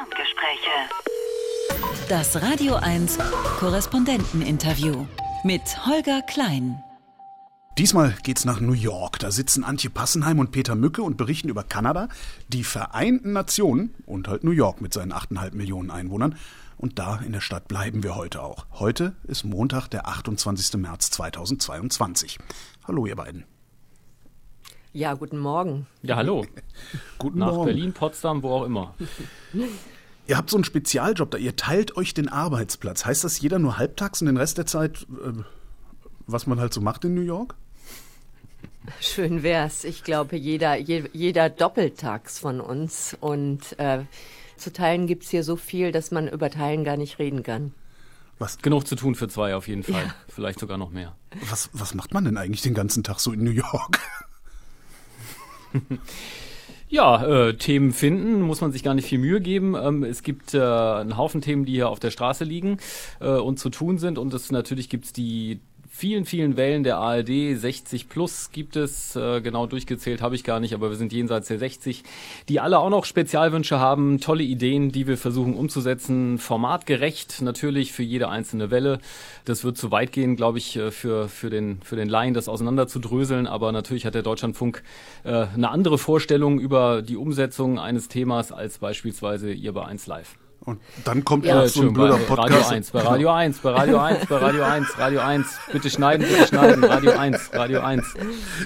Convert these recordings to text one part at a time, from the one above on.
Ferngespräche. Das Radio 1 Korrespondenteninterview mit Holger Klein. Diesmal geht's nach New York. Da sitzen Antje Passenheim und Peter Mücke und berichten über Kanada, die Vereinten Nationen und halt New York mit seinen 8,5 Millionen Einwohnern. Und da in der Stadt bleiben wir heute auch. Heute ist Montag, der 28. März 2022. Hallo, ihr beiden. Ja, guten Morgen. Ja, hallo. Guten Nach Morgen. Berlin, Potsdam, wo auch immer. Ihr habt so einen Spezialjob da. Ihr teilt euch den Arbeitsplatz. Heißt das jeder nur halbtags und den Rest der Zeit, äh, was man halt so macht in New York? Schön wär's. Ich glaube, jeder, je, jeder doppeltags von uns. Und äh, zu teilen gibt's hier so viel, dass man über Teilen gar nicht reden kann. Was, Genug zu tun für zwei auf jeden Fall. Vielleicht sogar noch mehr. was, was macht man denn eigentlich den ganzen Tag so in New York? Ja, äh, Themen finden, muss man sich gar nicht viel Mühe geben. Ähm, es gibt äh, einen Haufen Themen, die hier auf der Straße liegen äh, und zu tun sind. Und es natürlich gibt's die vielen, vielen Wellen der ARD. 60 plus gibt es, äh, genau durchgezählt habe ich gar nicht, aber wir sind jenseits der 60, die alle auch noch Spezialwünsche haben, tolle Ideen, die wir versuchen umzusetzen, formatgerecht natürlich für jede einzelne Welle. Das wird zu weit gehen, glaube ich, äh, für, für, den, für den Laien, das auseinander zu dröseln, aber natürlich hat der Deutschlandfunk äh, eine andere Vorstellung über die Umsetzung eines Themas als beispielsweise ihr bei 1 Live. Und dann kommt Ja. noch so ein blöder bei Podcast. Radio 1, bei Radio 1, bei Radio 1, bei Radio 1, Radio 1. Bitte schneiden, bitte schneiden. Radio 1, Radio 1.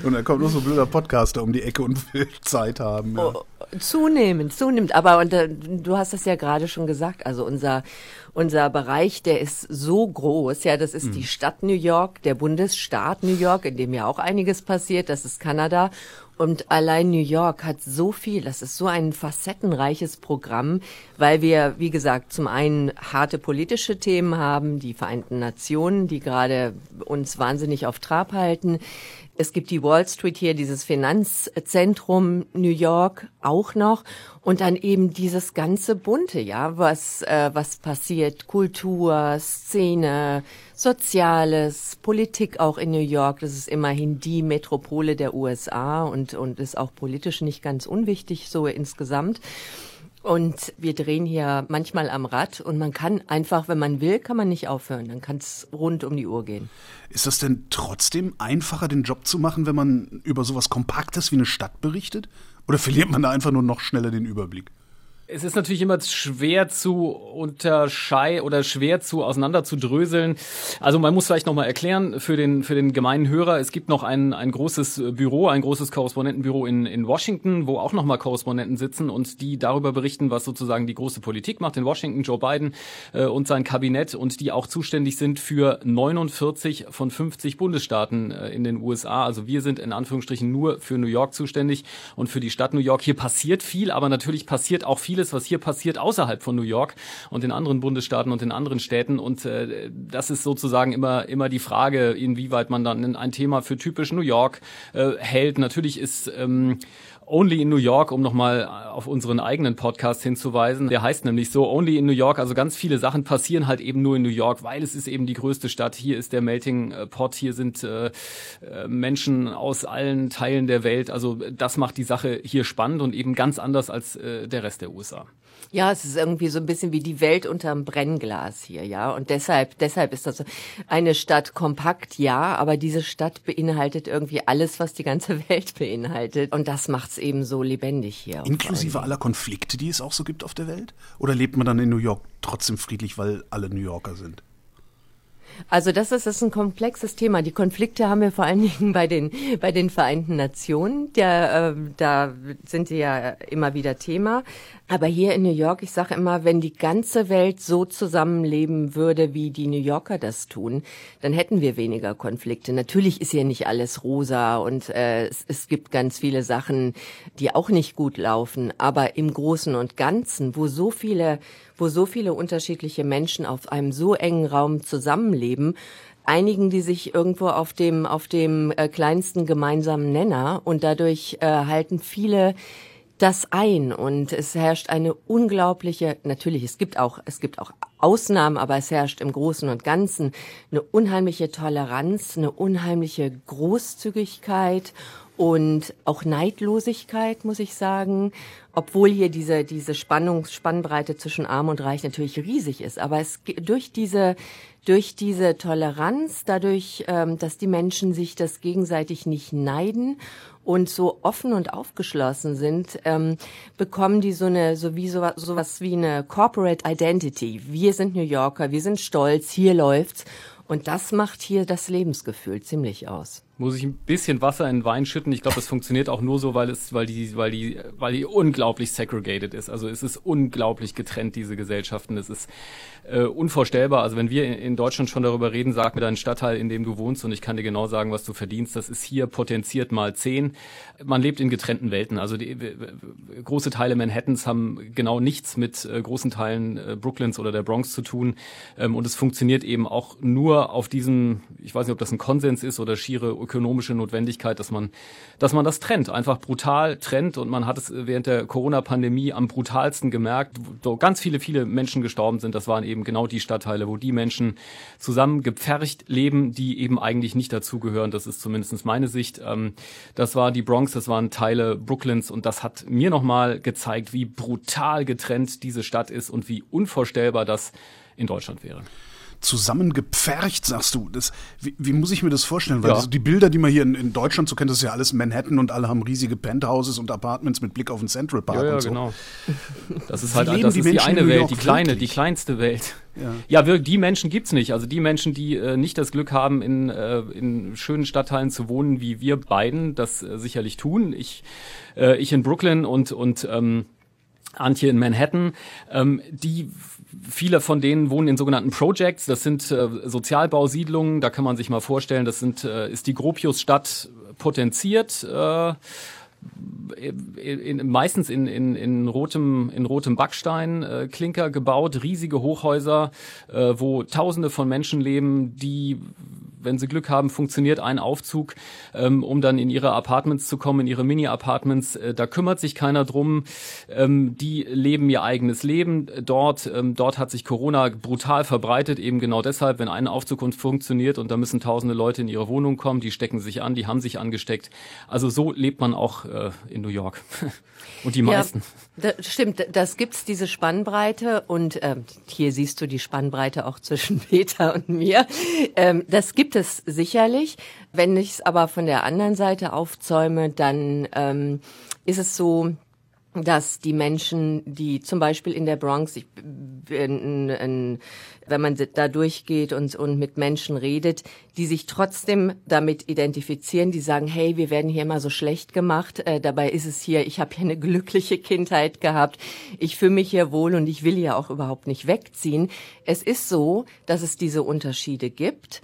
Und dann kommt noch so ein blöder Podcaster um die Ecke und will Zeit haben. Ja. Oh, zunehmend, zunehmend. Aber und, äh, du hast das ja gerade schon gesagt. Also unser unser Bereich, der ist so groß. Ja, das ist die Stadt New York, der Bundesstaat New York, in dem ja auch einiges passiert. Das ist Kanada. Und allein New York hat so viel. Das ist so ein facettenreiches Programm, weil wir, wie gesagt, zum einen harte politische Themen haben, die Vereinten Nationen, die gerade uns wahnsinnig auf Trab halten. Es gibt die Wall Street hier, dieses Finanzzentrum New York auch noch und dann eben dieses ganze bunte, ja, was äh, was passiert, Kultur, Szene, Soziales, Politik auch in New York. Das ist immerhin die Metropole der USA und und ist auch politisch nicht ganz unwichtig so insgesamt. Und wir drehen hier manchmal am Rad und man kann einfach, wenn man will, kann man nicht aufhören. Dann kann es rund um die Uhr gehen. Ist das denn trotzdem einfacher, den Job zu machen, wenn man über sowas Kompaktes wie eine Stadt berichtet? Oder verliert man da einfach nur noch schneller den Überblick? Es ist natürlich immer schwer zu unterscheiden oder schwer zu auseinander zu dröseln. Also man muss vielleicht nochmal erklären für den, für den gemeinen Hörer, es gibt noch ein, ein großes Büro, ein großes Korrespondentenbüro in, in Washington, wo auch nochmal Korrespondenten sitzen und die darüber berichten, was sozusagen die große Politik macht in Washington, Joe Biden äh, und sein Kabinett und die auch zuständig sind für 49 von 50 Bundesstaaten äh, in den USA. Also wir sind in Anführungsstrichen nur für New York zuständig und für die Stadt New York. Hier passiert viel, aber natürlich passiert auch vieles, was hier passiert außerhalb von New York und in anderen Bundesstaaten und in anderen Städten. Und äh, das ist sozusagen immer immer die Frage, inwieweit man dann ein Thema für typisch New York äh, hält. Natürlich ist ähm, Only in New York, um nochmal auf unseren eigenen Podcast hinzuweisen. Der heißt nämlich so, Only in New York. Also ganz viele Sachen passieren halt eben nur in New York, weil es ist eben die größte Stadt. Hier ist der Melting Pot, hier sind äh, äh, Menschen aus allen Teilen der Welt. Also das macht die Sache hier spannend und eben ganz anders als äh, der Rest der USA. Ja, es ist irgendwie so ein bisschen wie die Welt unterm Brennglas hier, ja. Und deshalb, deshalb ist das so eine Stadt kompakt, ja, aber diese Stadt beinhaltet irgendwie alles, was die ganze Welt beinhaltet. Und das macht's eben so lebendig hier. Inklusive aller Konflikte, die es auch so gibt auf der Welt? Oder lebt man dann in New York trotzdem friedlich, weil alle New Yorker sind? Also das ist, das ist ein komplexes Thema. Die Konflikte haben wir vor allen Dingen bei den, bei den Vereinten Nationen. Der, äh, da sind sie ja immer wieder Thema. Aber hier in New York, ich sage immer, wenn die ganze Welt so zusammenleben würde, wie die New Yorker das tun, dann hätten wir weniger Konflikte. Natürlich ist hier nicht alles rosa und äh, es, es gibt ganz viele Sachen, die auch nicht gut laufen. Aber im Großen und Ganzen, wo so viele, wo so viele unterschiedliche Menschen auf einem so engen Raum zusammenleben, einigen die sich irgendwo auf dem auf dem äh, kleinsten gemeinsamen Nenner und dadurch äh, halten viele das ein und es herrscht eine unglaubliche, natürlich, es gibt auch, es gibt auch Ausnahmen, aber es herrscht im Großen und Ganzen eine unheimliche Toleranz, eine unheimliche Großzügigkeit und auch Neidlosigkeit, muss ich sagen, obwohl hier diese, diese Spannung, Spannbreite zwischen Arm und Reich natürlich riesig ist. Aber es durch diese, durch diese Toleranz, dadurch, ähm, dass die Menschen sich das gegenseitig nicht neiden und so offen und aufgeschlossen sind, ähm, bekommen die so eine, so wie so, sowas wie eine Corporate Identity. Wir sind New Yorker, wir sind stolz, hier läuft's. Und das macht hier das Lebensgefühl ziemlich aus muss ich ein bisschen Wasser in den Wein schütten. Ich glaube, das funktioniert auch nur so, weil es, weil die, weil die, weil die unglaublich segregated ist. Also es ist unglaublich getrennt, diese Gesellschaften. Es ist äh, unvorstellbar. Also wenn wir in Deutschland schon darüber reden, sag mir deinen Stadtteil, in dem du wohnst und ich kann dir genau sagen, was du verdienst. Das ist hier potenziert mal zehn. Man lebt in getrennten Welten. Also die, große Teile Manhattans haben genau nichts mit äh, großen Teilen äh, Brooklyns oder der Bronx zu tun. Ähm, und es funktioniert eben auch nur auf diesem, ich weiß nicht, ob das ein Konsens ist oder schiere ökonomische Notwendigkeit, dass man, dass man das trennt, einfach brutal trennt. Und man hat es während der Corona-Pandemie am brutalsten gemerkt, wo ganz viele, viele Menschen gestorben sind. Das waren eben genau die Stadtteile, wo die Menschen zusammen gepfercht leben, die eben eigentlich nicht dazugehören. Das ist zumindest meine Sicht. Ähm, das war die Bronx, das waren Teile Brooklyns und das hat mir nochmal gezeigt, wie brutal getrennt diese Stadt ist und wie unvorstellbar das in Deutschland wäre zusammengepfercht, sagst du. Das, wie, wie muss ich mir das vorstellen? Weil ja. das, die Bilder, die man hier in, in, Deutschland so kennt, das ist ja alles Manhattan und alle haben riesige Penthouses und Apartments mit Blick auf den Central Park ja, ja, und so. genau. Das ist halt das die, ist die eine Welt, die kleine, wirklich? die kleinste Welt. Ja, ja die Menschen gibt's nicht. Also die Menschen, die äh, nicht das Glück haben, in, äh, in schönen Stadtteilen zu wohnen, wie wir beiden das äh, sicherlich tun. Ich, äh, ich in Brooklyn und, und ähm, Antje in Manhattan, ähm, die viele von denen wohnen in sogenannten Projects. Das sind äh, Sozialbausiedlungen. Da kann man sich mal vorstellen, das sind, äh, ist die Gropiusstadt potenziert. Äh, in, in, meistens in, in, in rotem, in rotem Backstein äh, Klinker gebaut, riesige Hochhäuser, äh, wo Tausende von Menschen leben, die wenn sie Glück haben, funktioniert ein Aufzug, ähm, um dann in ihre Apartments zu kommen, in ihre Mini-Apartments. Äh, da kümmert sich keiner drum. Ähm, die leben ihr eigenes Leben dort. Ähm, dort hat sich Corona brutal verbreitet, eben genau deshalb, wenn ein Aufzug funktioniert und da müssen tausende Leute in ihre Wohnung kommen, die stecken sich an, die haben sich angesteckt. Also so lebt man auch äh, in New York. und die meisten. Ja, das stimmt, das gibt's diese Spannbreite und ähm, hier siehst du die Spannbreite auch zwischen Peter und mir. Ähm, das gibt es sicherlich. Wenn ich es aber von der anderen Seite aufzäume, dann ähm, ist es so, dass die Menschen, die zum Beispiel in der Bronx, ich, in, in, wenn man da durchgeht und, und mit Menschen redet, die sich trotzdem damit identifizieren, die sagen, hey, wir werden hier immer so schlecht gemacht, äh, dabei ist es hier, ich habe hier eine glückliche Kindheit gehabt, ich fühle mich hier wohl und ich will ja auch überhaupt nicht wegziehen. Es ist so, dass es diese Unterschiede gibt.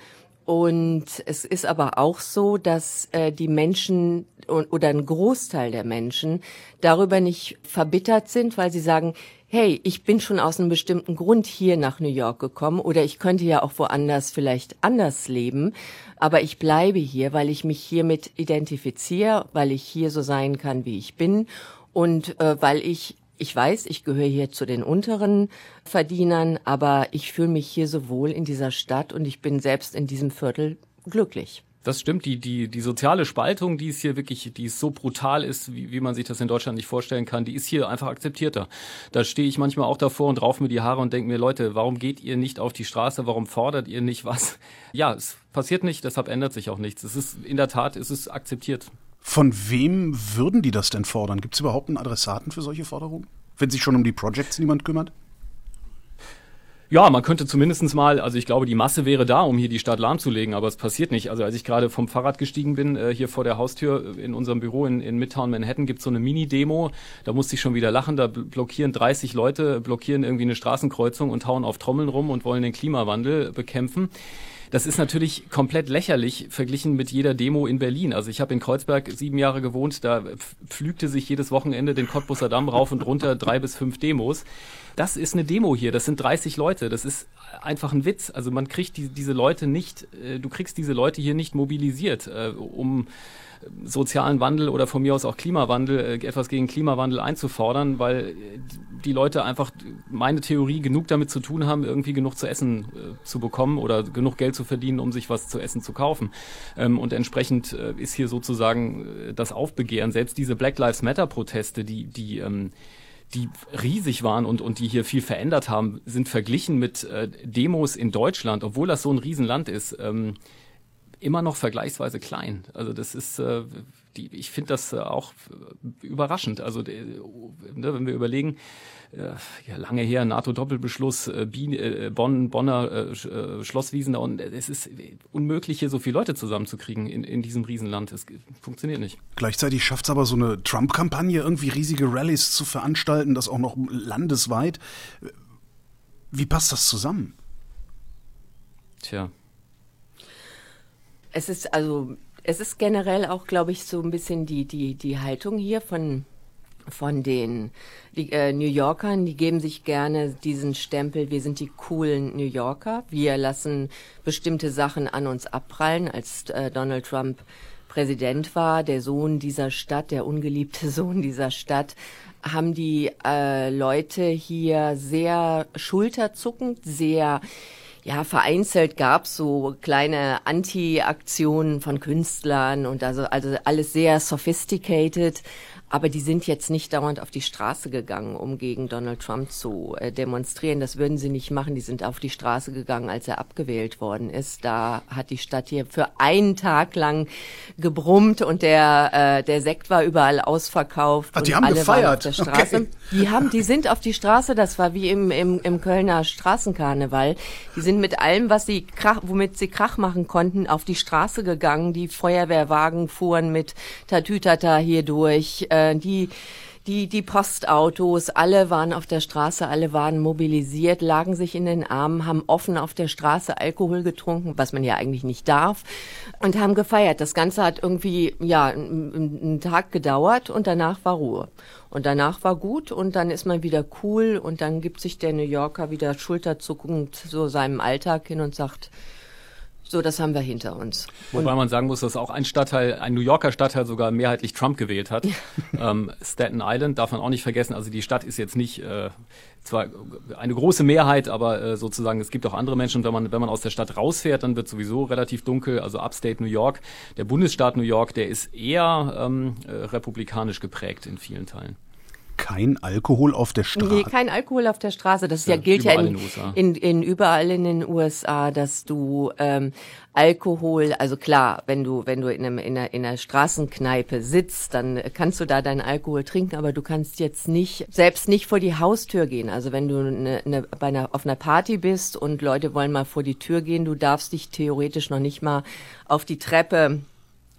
Und es ist aber auch so, dass äh, die Menschen oder ein Großteil der Menschen darüber nicht verbittert sind, weil sie sagen, hey, ich bin schon aus einem bestimmten Grund hier nach New York gekommen oder ich könnte ja auch woanders vielleicht anders leben, aber ich bleibe hier, weil ich mich hiermit identifiziere, weil ich hier so sein kann, wie ich bin und äh, weil ich ich weiß, ich gehöre hier zu den unteren Verdienern, aber ich fühle mich hier so wohl in dieser Stadt und ich bin selbst in diesem Viertel glücklich. Das stimmt, die, die, die soziale Spaltung, die ist hier wirklich, die ist so brutal ist, wie, wie man sich das in Deutschland nicht vorstellen kann, die ist hier einfach akzeptierter. Da stehe ich manchmal auch davor und rauf mir die Haare und denke mir, Leute, warum geht ihr nicht auf die Straße? Warum fordert ihr nicht was? Ja, es passiert nicht, deshalb ändert sich auch nichts. Es ist, in der Tat, es ist akzeptiert. Von wem würden die das denn fordern? Gibt es überhaupt einen Adressaten für solche Forderungen? Wenn sich schon um die Projects niemand kümmert? Ja, man könnte zumindestens mal, also ich glaube, die Masse wäre da, um hier die Stadt lahmzulegen, aber es passiert nicht. Also als ich gerade vom Fahrrad gestiegen bin, äh, hier vor der Haustür in unserem Büro in, in Midtown Manhattan gibt's so eine Mini-Demo, da musste ich schon wieder lachen, da blockieren 30 Leute, blockieren irgendwie eine Straßenkreuzung und hauen auf Trommeln rum und wollen den Klimawandel bekämpfen. Das ist natürlich komplett lächerlich verglichen mit jeder Demo in Berlin. Also ich habe in Kreuzberg sieben Jahre gewohnt, da pflügte sich jedes Wochenende den Cottbusser Damm rauf und runter drei bis fünf Demos. Das ist eine Demo hier, das sind 30 Leute, das ist einfach ein Witz. Also man kriegt die, diese Leute nicht, äh, du kriegst diese Leute hier nicht mobilisiert, äh, um sozialen Wandel oder von mir aus auch Klimawandel, äh, etwas gegen Klimawandel einzufordern, weil die Leute einfach, meine Theorie, genug damit zu tun haben, irgendwie genug zu essen äh, zu bekommen oder genug Geld zu verdienen, um sich was zu essen zu kaufen. Ähm, und entsprechend äh, ist hier sozusagen äh, das Aufbegehren, selbst diese Black Lives Matter Proteste, die, die, ähm, die riesig waren und, und die hier viel verändert haben, sind verglichen mit äh, Demos in Deutschland, obwohl das so ein Riesenland ist, ähm, immer noch vergleichsweise klein. Also das ist, äh, die, ich finde das äh, auch überraschend. Also äh, ne, wenn wir überlegen, äh, ja, lange her, NATO-Doppelbeschluss, äh, äh, Bonn, Bonner äh, äh, Schlosswiesen, und es ist unmöglich, hier so viele Leute zusammenzukriegen in, in diesem Riesenland. Es funktioniert nicht. Gleichzeitig schafft es aber so eine Trump-Kampagne, irgendwie riesige Rallyes zu veranstalten, das auch noch landesweit. Wie passt das zusammen? Tja, es ist also, es ist generell auch, glaube ich, so ein bisschen die, die, die Haltung hier von, von den die, äh, New Yorkern, die geben sich gerne diesen Stempel, wir sind die coolen New Yorker, wir lassen bestimmte Sachen an uns abprallen, als äh, Donald Trump Präsident war, der Sohn dieser Stadt, der ungeliebte Sohn dieser Stadt, haben die äh, Leute hier sehr schulterzuckend, sehr ja, vereinzelt gab's so kleine Anti-Aktionen von Künstlern und also, also alles sehr sophisticated. Aber die sind jetzt nicht dauernd auf die Straße gegangen, um gegen Donald Trump zu äh, demonstrieren. Das würden sie nicht machen. Die sind auf die Straße gegangen, als er abgewählt worden ist. Da hat die Stadt hier für einen Tag lang gebrummt und der, äh, der Sekt war überall ausverkauft. Ach, die haben alle gefeiert. Auf der Straße. Okay. Die haben, die sind auf die Straße. Das war wie im, im, im Kölner Straßenkarneval. Die sind mit allem, was sie krach, womit sie Krach machen konnten, auf die Straße gegangen. Die Feuerwehrwagen fuhren mit Tatütata hier durch. Äh, die die, die Postautos, alle waren auf der Straße, alle waren mobilisiert, lagen sich in den Armen, haben offen auf der Straße Alkohol getrunken, was man ja eigentlich nicht darf, und haben gefeiert. Das Ganze hat irgendwie, ja, einen Tag gedauert und danach war Ruhe. Und danach war gut und dann ist man wieder cool und dann gibt sich der New Yorker wieder schulterzuckend so seinem Alltag hin und sagt, so, das haben wir hinter uns. Wobei man sagen muss, dass auch ein Stadtteil, ein New Yorker Stadtteil sogar mehrheitlich Trump gewählt hat. ähm, Staten Island darf man auch nicht vergessen. Also die Stadt ist jetzt nicht äh, zwar eine große Mehrheit, aber äh, sozusagen es gibt auch andere Menschen. Wenn man wenn man aus der Stadt rausfährt, dann wird sowieso relativ dunkel. Also Upstate New York, der Bundesstaat New York, der ist eher ähm, äh, republikanisch geprägt in vielen Teilen kein Alkohol auf der Straße. Nee, kein Alkohol auf der Straße. Das ja, ja gilt ja in, in, in, überall in den USA, dass du ähm, Alkohol, also klar, wenn du wenn du in, einem, in, einer, in einer Straßenkneipe sitzt, dann kannst du da deinen Alkohol trinken, aber du kannst jetzt nicht selbst nicht vor die Haustür gehen. Also wenn du eine, eine, bei einer, auf einer Party bist und Leute wollen mal vor die Tür gehen, du darfst dich theoretisch noch nicht mal auf die Treppe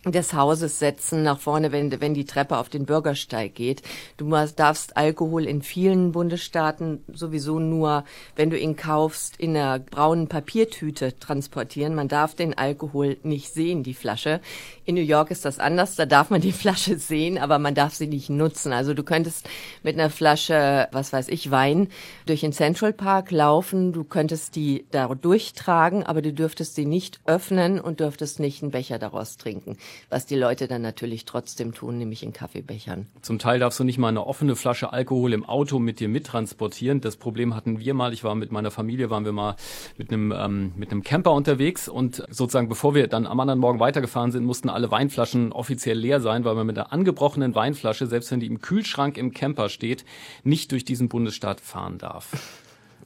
des Hauses setzen, nach vorne, wenn, wenn die Treppe auf den Bürgersteig geht. Du darfst Alkohol in vielen Bundesstaaten sowieso nur, wenn du ihn kaufst, in einer braunen Papiertüte transportieren. Man darf den Alkohol nicht sehen, die Flasche. In New York ist das anders, da darf man die Flasche sehen, aber man darf sie nicht nutzen. Also du könntest mit einer Flasche, was weiß ich, Wein durch den Central Park laufen, du könntest die da durchtragen, aber du dürftest sie nicht öffnen und dürftest nicht einen Becher daraus trinken was die Leute dann natürlich trotzdem tun, nämlich in Kaffeebechern. Zum Teil darfst du nicht mal eine offene Flasche Alkohol im Auto mit dir mittransportieren. Das Problem hatten wir mal. Ich war mit meiner Familie, waren wir mal mit einem, ähm, mit einem Camper unterwegs und sozusagen bevor wir dann am anderen Morgen weitergefahren sind, mussten alle Weinflaschen offiziell leer sein, weil man mit einer angebrochenen Weinflasche, selbst wenn die im Kühlschrank im Camper steht, nicht durch diesen Bundesstaat fahren darf.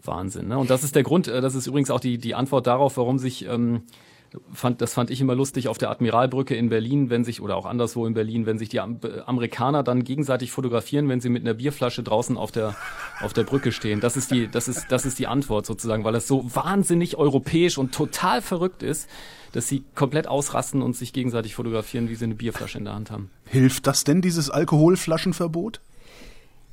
Wahnsinn. Ne? Und das ist der Grund, äh, das ist übrigens auch die, die Antwort darauf, warum sich ähm, fand, das fand ich immer lustig auf der Admiralbrücke in Berlin, wenn sich, oder auch anderswo in Berlin, wenn sich die Amerikaner dann gegenseitig fotografieren, wenn sie mit einer Bierflasche draußen auf der, auf der Brücke stehen. Das ist die, das ist, das ist die Antwort sozusagen, weil das so wahnsinnig europäisch und total verrückt ist, dass sie komplett ausrasten und sich gegenseitig fotografieren, wie sie eine Bierflasche in der Hand haben. Hilft das denn, dieses Alkoholflaschenverbot?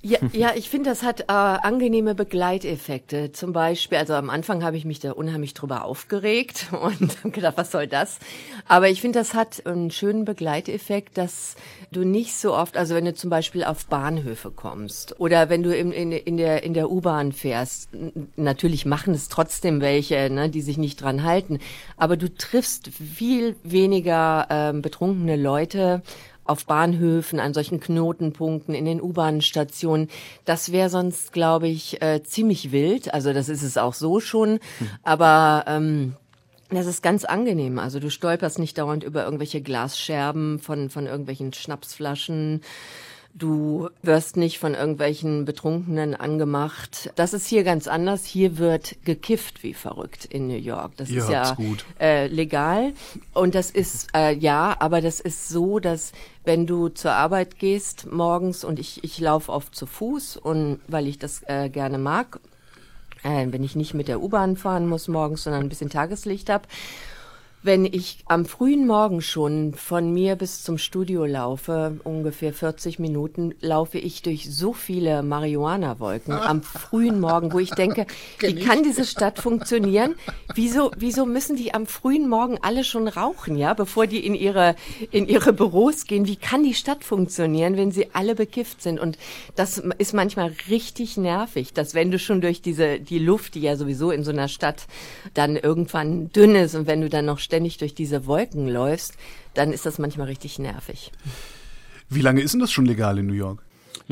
Ja, ja ich finde, das hat äh, angenehme Begleiteffekte. Zum Beispiel, also am Anfang habe ich mich da unheimlich drüber aufgeregt und gedacht, was soll das? Aber ich finde, das hat einen schönen Begleiteffekt, dass du nicht so oft, also wenn du zum Beispiel auf Bahnhöfe kommst oder wenn du in, in, in der, in der U-Bahn fährst, natürlich machen es trotzdem welche, ne, die sich nicht dran halten, aber du triffst viel weniger ähm, betrunkene Leute auf Bahnhöfen, an solchen Knotenpunkten, in den U-Bahn-Stationen. Das wäre sonst, glaube ich, äh, ziemlich wild. Also das ist es auch so schon. Hm. Aber ähm, das ist ganz angenehm. Also du stolperst nicht dauernd über irgendwelche Glasscherben von, von irgendwelchen Schnapsflaschen. Du wirst nicht von irgendwelchen Betrunkenen angemacht. Das ist hier ganz anders. Hier wird gekifft wie verrückt in New York. Das Ihr ist ja äh, legal. Und das ist, äh, ja, aber das ist so, dass wenn du zur Arbeit gehst morgens und ich, ich laufe oft zu Fuß und weil ich das äh, gerne mag, äh, wenn ich nicht mit der U-Bahn fahren muss morgens, sondern ein bisschen Tageslicht hab wenn ich am frühen Morgen schon von mir bis zum Studio laufe, ungefähr 40 Minuten, laufe ich durch so viele Marihuana-Wolken am frühen Morgen, wo ich denke, wie kann diese Stadt funktionieren? Wieso, wieso müssen die am frühen Morgen alle schon rauchen, ja, bevor die in ihre, in ihre Büros gehen? Wie kann die Stadt funktionieren, wenn sie alle bekifft sind? Und das ist manchmal richtig nervig, dass wenn du schon durch diese, die Luft, die ja sowieso in so einer Stadt dann irgendwann dünn ist und wenn du dann noch ständig durch diese Wolken läufst, dann ist das manchmal richtig nervig. Wie lange ist denn das schon legal in New York?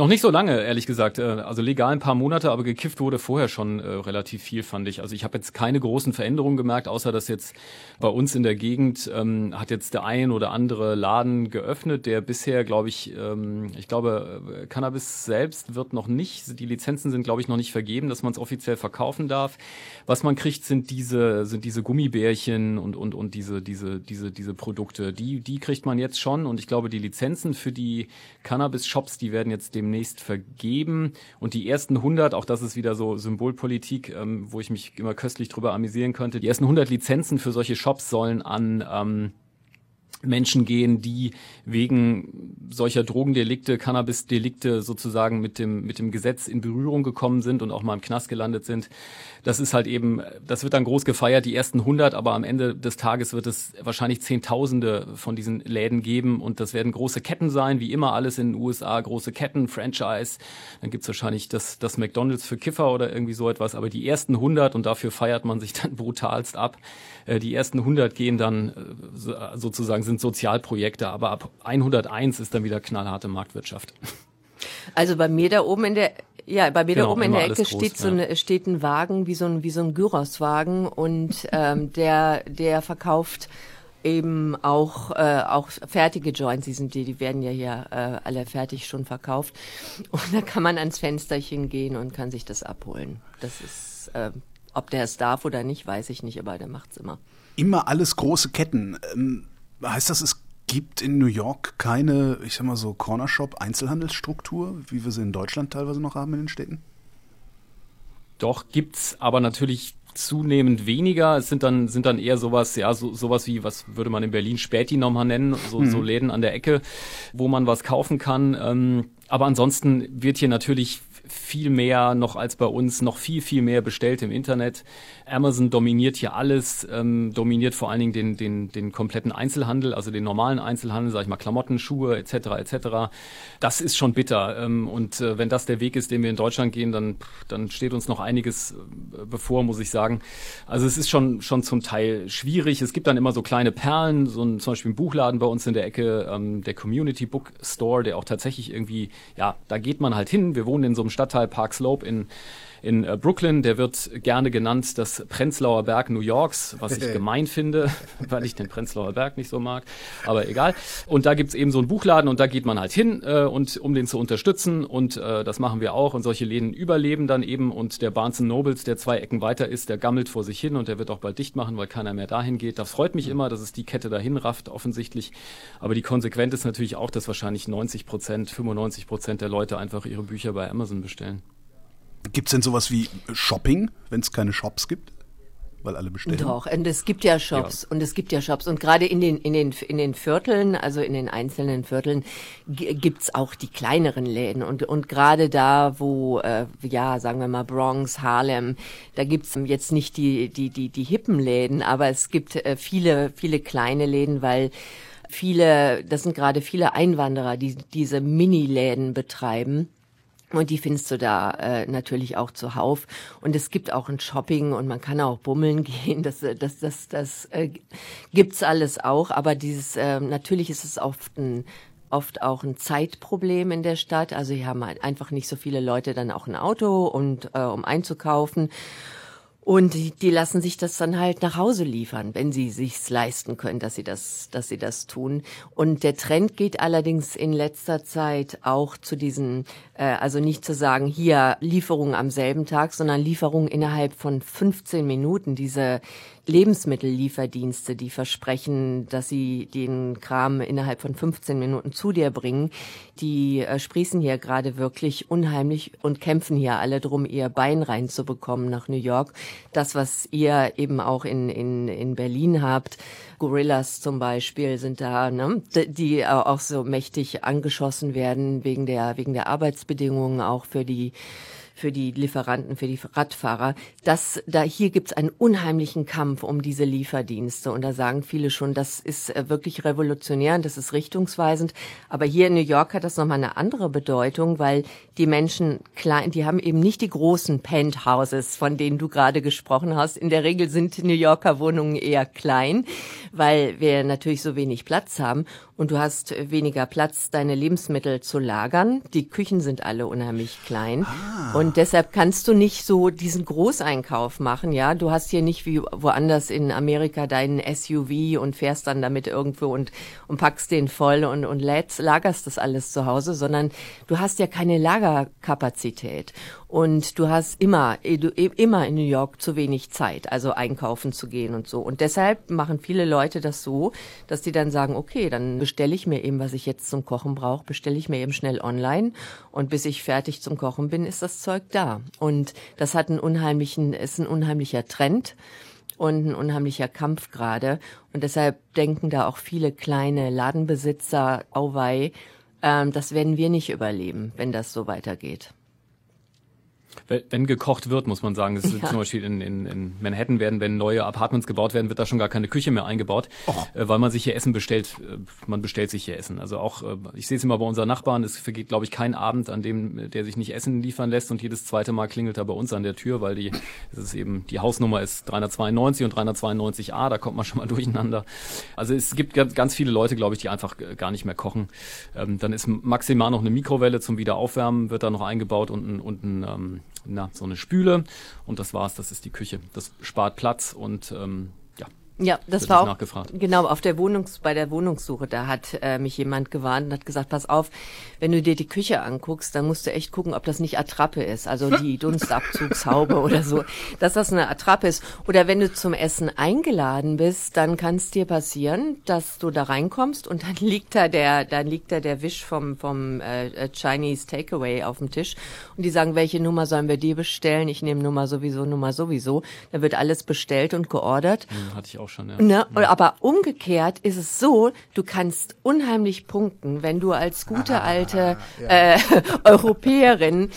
Noch nicht so lange, ehrlich gesagt. Äh, also legal ein paar Monate, aber gekifft wurde vorher schon äh, relativ viel, fand ich. Also ich habe jetzt keine großen Veränderungen gemerkt, außer dass jetzt bei uns in der Gegend ähm, hat jetzt der ein oder andere Laden geöffnet, der bisher, glaube ich, ähm, ich glaube, äh, Cannabis selbst wird noch nicht, die Lizenzen sind, glaube ich, noch nicht vergeben, dass man es offiziell verkaufen darf. Was man kriegt, sind diese, sind diese Gummibärchen und, und, und diese, diese, diese, diese Produkte. Die, die kriegt man jetzt schon und ich glaube, die Lizenzen für die Cannabis-Shops, die werden jetzt dem demnächst vergeben. Und die ersten 100, auch das ist wieder so Symbolpolitik, ähm, wo ich mich immer köstlich drüber amüsieren könnte, die ersten 100 Lizenzen für solche Shops sollen an ähm, Menschen gehen, die wegen solcher Drogendelikte, Cannabisdelikte sozusagen mit dem, mit dem Gesetz in Berührung gekommen sind und auch mal im Knast gelandet sind. Das ist halt eben, das wird dann groß gefeiert, die ersten 100, aber am Ende des Tages wird es wahrscheinlich Zehntausende von diesen Läden geben und das werden große Ketten sein, wie immer alles in den USA, große Ketten, Franchise. Dann gibt's wahrscheinlich das, das McDonalds für Kiffer oder irgendwie so etwas, aber die ersten 100 und dafür feiert man sich dann brutalst ab. Äh, die ersten 100 gehen dann äh, sozusagen sind Sozialprojekte, aber ab 101 ist dann wieder knallharte Marktwirtschaft. Also bei mir da oben in der ja, bei mir genau, da oben in der Ecke groß, steht so ja. steht ein Wagen wie so ein wie so ein Gyroswagen und ähm, der der verkauft eben auch äh, auch fertige Joints, die sind die, die werden ja hier äh, alle fertig schon verkauft und da kann man ans Fensterchen gehen und kann sich das abholen. Das ist äh, ob der es darf oder nicht, weiß ich nicht, aber der macht's immer. Immer alles große Ketten. Ähm, heißt das, es gibt in New York keine, ich sag mal so, Cornershop-Einzelhandelsstruktur, wie wir sie in Deutschland teilweise noch haben in den Städten? Doch, gibt's aber natürlich zunehmend weniger. Es sind dann, sind dann eher sowas, ja, so, sowas wie, was würde man in Berlin Späti nochmal nennen, so, mhm. so Läden an der Ecke, wo man was kaufen kann. Ähm, aber ansonsten wird hier natürlich viel mehr noch als bei uns, noch viel, viel mehr bestellt im Internet. Amazon dominiert hier alles, ähm, dominiert vor allen Dingen den, den, den kompletten Einzelhandel, also den normalen Einzelhandel, sag ich mal, Klamotten, Schuhe etc. etc. Das ist schon bitter. Ähm, und äh, wenn das der Weg ist, den wir in Deutschland gehen, dann, dann steht uns noch einiges äh, bevor, muss ich sagen. Also es ist schon, schon zum Teil schwierig. Es gibt dann immer so kleine Perlen, so ein, zum Beispiel ein Buchladen bei uns in der Ecke, ähm, der Community Book Store, der auch tatsächlich irgendwie, ja, da geht man halt hin. Wir wohnen in so einem Stadtteil Park Slope in in äh, Brooklyn. Der wird gerne genannt das Prenzlauer Berg New Yorks, was ich gemein finde, weil ich den Prenzlauer Berg nicht so mag. Aber egal. Und da gibt's eben so einen Buchladen und da geht man halt hin, äh, und um den zu unterstützen. Und äh, das machen wir auch. Und solche Läden überleben dann eben. Und der Barnes Nobles, der zwei Ecken weiter ist, der gammelt vor sich hin und der wird auch bald dicht machen, weil keiner mehr dahin geht. Das freut mich immer, dass es die Kette dahin rafft, offensichtlich. Aber die Konsequenz ist natürlich auch, dass wahrscheinlich 90 Prozent, 95 Prozent der Leute einfach ihre Bücher bei Amazon bestellen. Gibt es denn sowas wie Shopping, wenn es keine Shops gibt? weil alle bestellen. Doch, und es gibt ja Shops ja. und es gibt ja Shops und gerade in den in den in den Vierteln, also in den einzelnen Vierteln gibt's auch die kleineren Läden und und gerade da, wo äh, ja sagen wir mal Bronx, Harlem, da gibt's jetzt nicht die die die die hippen Läden, aber es gibt äh, viele viele kleine Läden, weil viele, das sind gerade viele Einwanderer, die diese Mini-Läden betreiben und die findest du da äh, natürlich auch zuhauf. Und es gibt auch ein Shopping und man kann auch bummeln gehen. Das, äh, das, das, das äh, gibt's alles auch. Aber dieses, äh, natürlich ist es oft ein oft auch ein Zeitproblem in der Stadt. Also hier haben halt einfach nicht so viele Leute dann auch ein Auto und äh, um einzukaufen. Und die, lassen sich das dann halt nach Hause liefern, wenn sie sich's leisten können, dass sie das, dass sie das tun. Und der Trend geht allerdings in letzter Zeit auch zu diesen, äh, also nicht zu sagen, hier Lieferung am selben Tag, sondern Lieferung innerhalb von 15 Minuten. Diese, Lebensmittellieferdienste, die versprechen, dass sie den Kram innerhalb von 15 Minuten zu dir bringen, die äh, sprießen hier gerade wirklich unheimlich und kämpfen hier alle drum, ihr Bein reinzubekommen nach New York. Das, was ihr eben auch in, in, in Berlin habt, Gorillas zum Beispiel sind da, ne, die auch so mächtig angeschossen werden wegen der, wegen der Arbeitsbedingungen auch für die für die Lieferanten, für die Radfahrer, dass da hier gibt es einen unheimlichen Kampf um diese Lieferdienste und da sagen viele schon, das ist äh, wirklich revolutionär und das ist richtungsweisend. Aber hier in New York hat das nochmal eine andere Bedeutung, weil die Menschen klein, die haben eben nicht die großen Penthouses, von denen du gerade gesprochen hast. In der Regel sind New Yorker Wohnungen eher klein, weil wir natürlich so wenig Platz haben und du hast weniger Platz, deine Lebensmittel zu lagern. Die Küchen sind alle unheimlich klein ah. und deshalb kannst du nicht so diesen Großeinkauf machen. Ja, du hast hier nicht wie woanders in Amerika deinen SUV und fährst dann damit irgendwo und, und packst den voll und, und lädst, lagerst das alles zu Hause, sondern du hast ja keine Lagerkapazität. Und du hast immer, eh, eh, immer in New York zu wenig Zeit, also einkaufen zu gehen und so. Und deshalb machen viele Leute das so, dass die dann sagen, okay, dann bestelle ich mir eben, was ich jetzt zum Kochen brauche, bestelle ich mir eben schnell online. Und bis ich fertig zum Kochen bin, ist das Zeug da. Und das hat einen unheimlichen, ist ein unheimlicher Trend und ein unheimlicher Kampf gerade. Und deshalb denken da auch viele kleine Ladenbesitzer, auwei, ähm, das werden wir nicht überleben, wenn das so weitergeht wenn gekocht wird, muss man sagen. Das ist ja. zum Beispiel in, in, in Manhattan werden, wenn neue Apartments gebaut werden, wird da schon gar keine Küche mehr eingebaut, äh, weil man sich hier Essen bestellt. Äh, man bestellt sich hier Essen. Also auch, äh, ich sehe es immer bei unseren Nachbarn, es vergeht, glaube ich, kein Abend, an dem der sich nicht Essen liefern lässt und jedes zweite Mal klingelt er bei uns an der Tür, weil die, es ist eben, die Hausnummer ist 392 und 392a, da kommt man schon mal durcheinander. Also es gibt ganz viele Leute, glaube ich, die einfach gar nicht mehr kochen. Ähm, dann ist maximal noch eine Mikrowelle zum Wiederaufwärmen, wird da noch eingebaut und ein, und ein ähm, na, so eine Spüle und das war's, das ist die Küche. Das spart Platz und ähm, ja, das war auch genau auf der Wohnungs bei der Wohnungssuche. Da hat äh, mich jemand gewarnt und hat gesagt: Pass auf, wenn du dir die Küche anguckst, dann musst du echt gucken, ob das nicht Attrappe ist, also die Dunstabzugshaube oder so, dass das eine Attrappe ist. Oder wenn du zum Essen eingeladen bist, dann kann es dir passieren, dass du da reinkommst und dann liegt da der, dann liegt da der Wisch vom vom äh, Chinese Takeaway auf dem Tisch und die sagen, welche Nummer sollen wir dir bestellen? Ich nehme Nummer sowieso, Nummer sowieso. Da wird alles bestellt und geordert. Hm, hatte ich auch schon, ja. Ne? Aber umgekehrt ist es so, du kannst unheimlich punkten, wenn du als gute ah, alte äh, Europäerin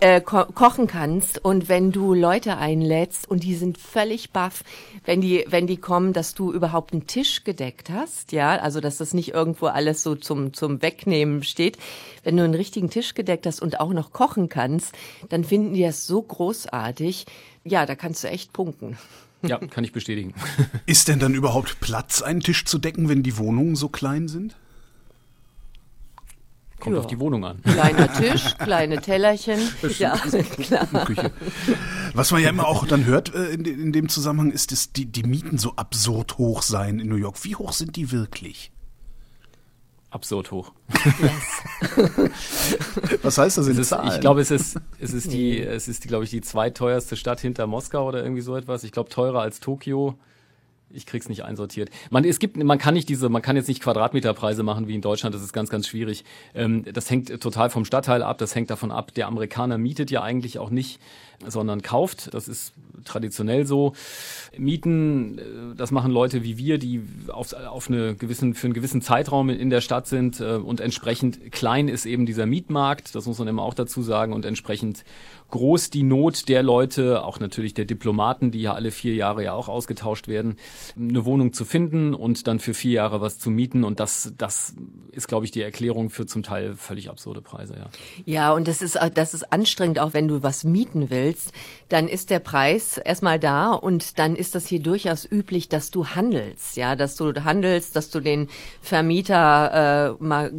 äh, ko kochen kannst und wenn du Leute einlädst und die sind völlig baff, wenn die, wenn die kommen, dass du überhaupt einen Tisch gedeckt hast, ja, also dass das nicht irgendwo alles so zum, zum Wegnehmen steht. Wenn du einen richtigen Tisch gedeckt hast und auch noch kochen kannst, dann finden die das so großartig. Ja, da kannst du echt punkten. Ja, kann ich bestätigen. Ist denn dann überhaupt Platz, einen Tisch zu decken, wenn die Wohnungen so klein sind? Kommt ja. auf die Wohnung an. Kleiner Tisch, kleine Tellerchen. ja, klar. Küche. Was man ja immer auch dann hört äh, in, in, dem Zusammenhang ist, dass die, die Mieten so absurd hoch seien in New York. Wie hoch sind die wirklich? Absurd hoch. Yes. Was heißt das in ist, Zahlen? Ich glaube, es ist, es ist die, es ist die, glaube ich, die zweiteuerste Stadt hinter Moskau oder irgendwie so etwas. Ich glaube, teurer als Tokio ich krieg's nicht einsortiert. Man, es gibt, man kann nicht diese, man kann jetzt nicht Quadratmeterpreise machen wie in Deutschland. Das ist ganz, ganz schwierig. Ähm, das hängt total vom Stadtteil ab. Das hängt davon ab. Der Amerikaner mietet ja eigentlich auch nicht, sondern kauft. Das ist traditionell so. Mieten, äh, das machen Leute wie wir, die auf, auf eine gewissen, für einen gewissen Zeitraum in der Stadt sind äh, und entsprechend klein ist eben dieser Mietmarkt. Das muss man immer auch dazu sagen und entsprechend groß die Not der Leute, auch natürlich der Diplomaten, die ja alle vier Jahre ja auch ausgetauscht werden, eine Wohnung zu finden und dann für vier Jahre was zu mieten. Und das, das ist, glaube ich, die Erklärung für zum Teil völlig absurde Preise, ja. Ja, und das ist, das ist anstrengend, auch wenn du was mieten willst, dann ist der Preis erstmal da und dann ist das hier durchaus üblich, dass du handelst, ja, dass du handelst, dass du den Vermieter äh, mal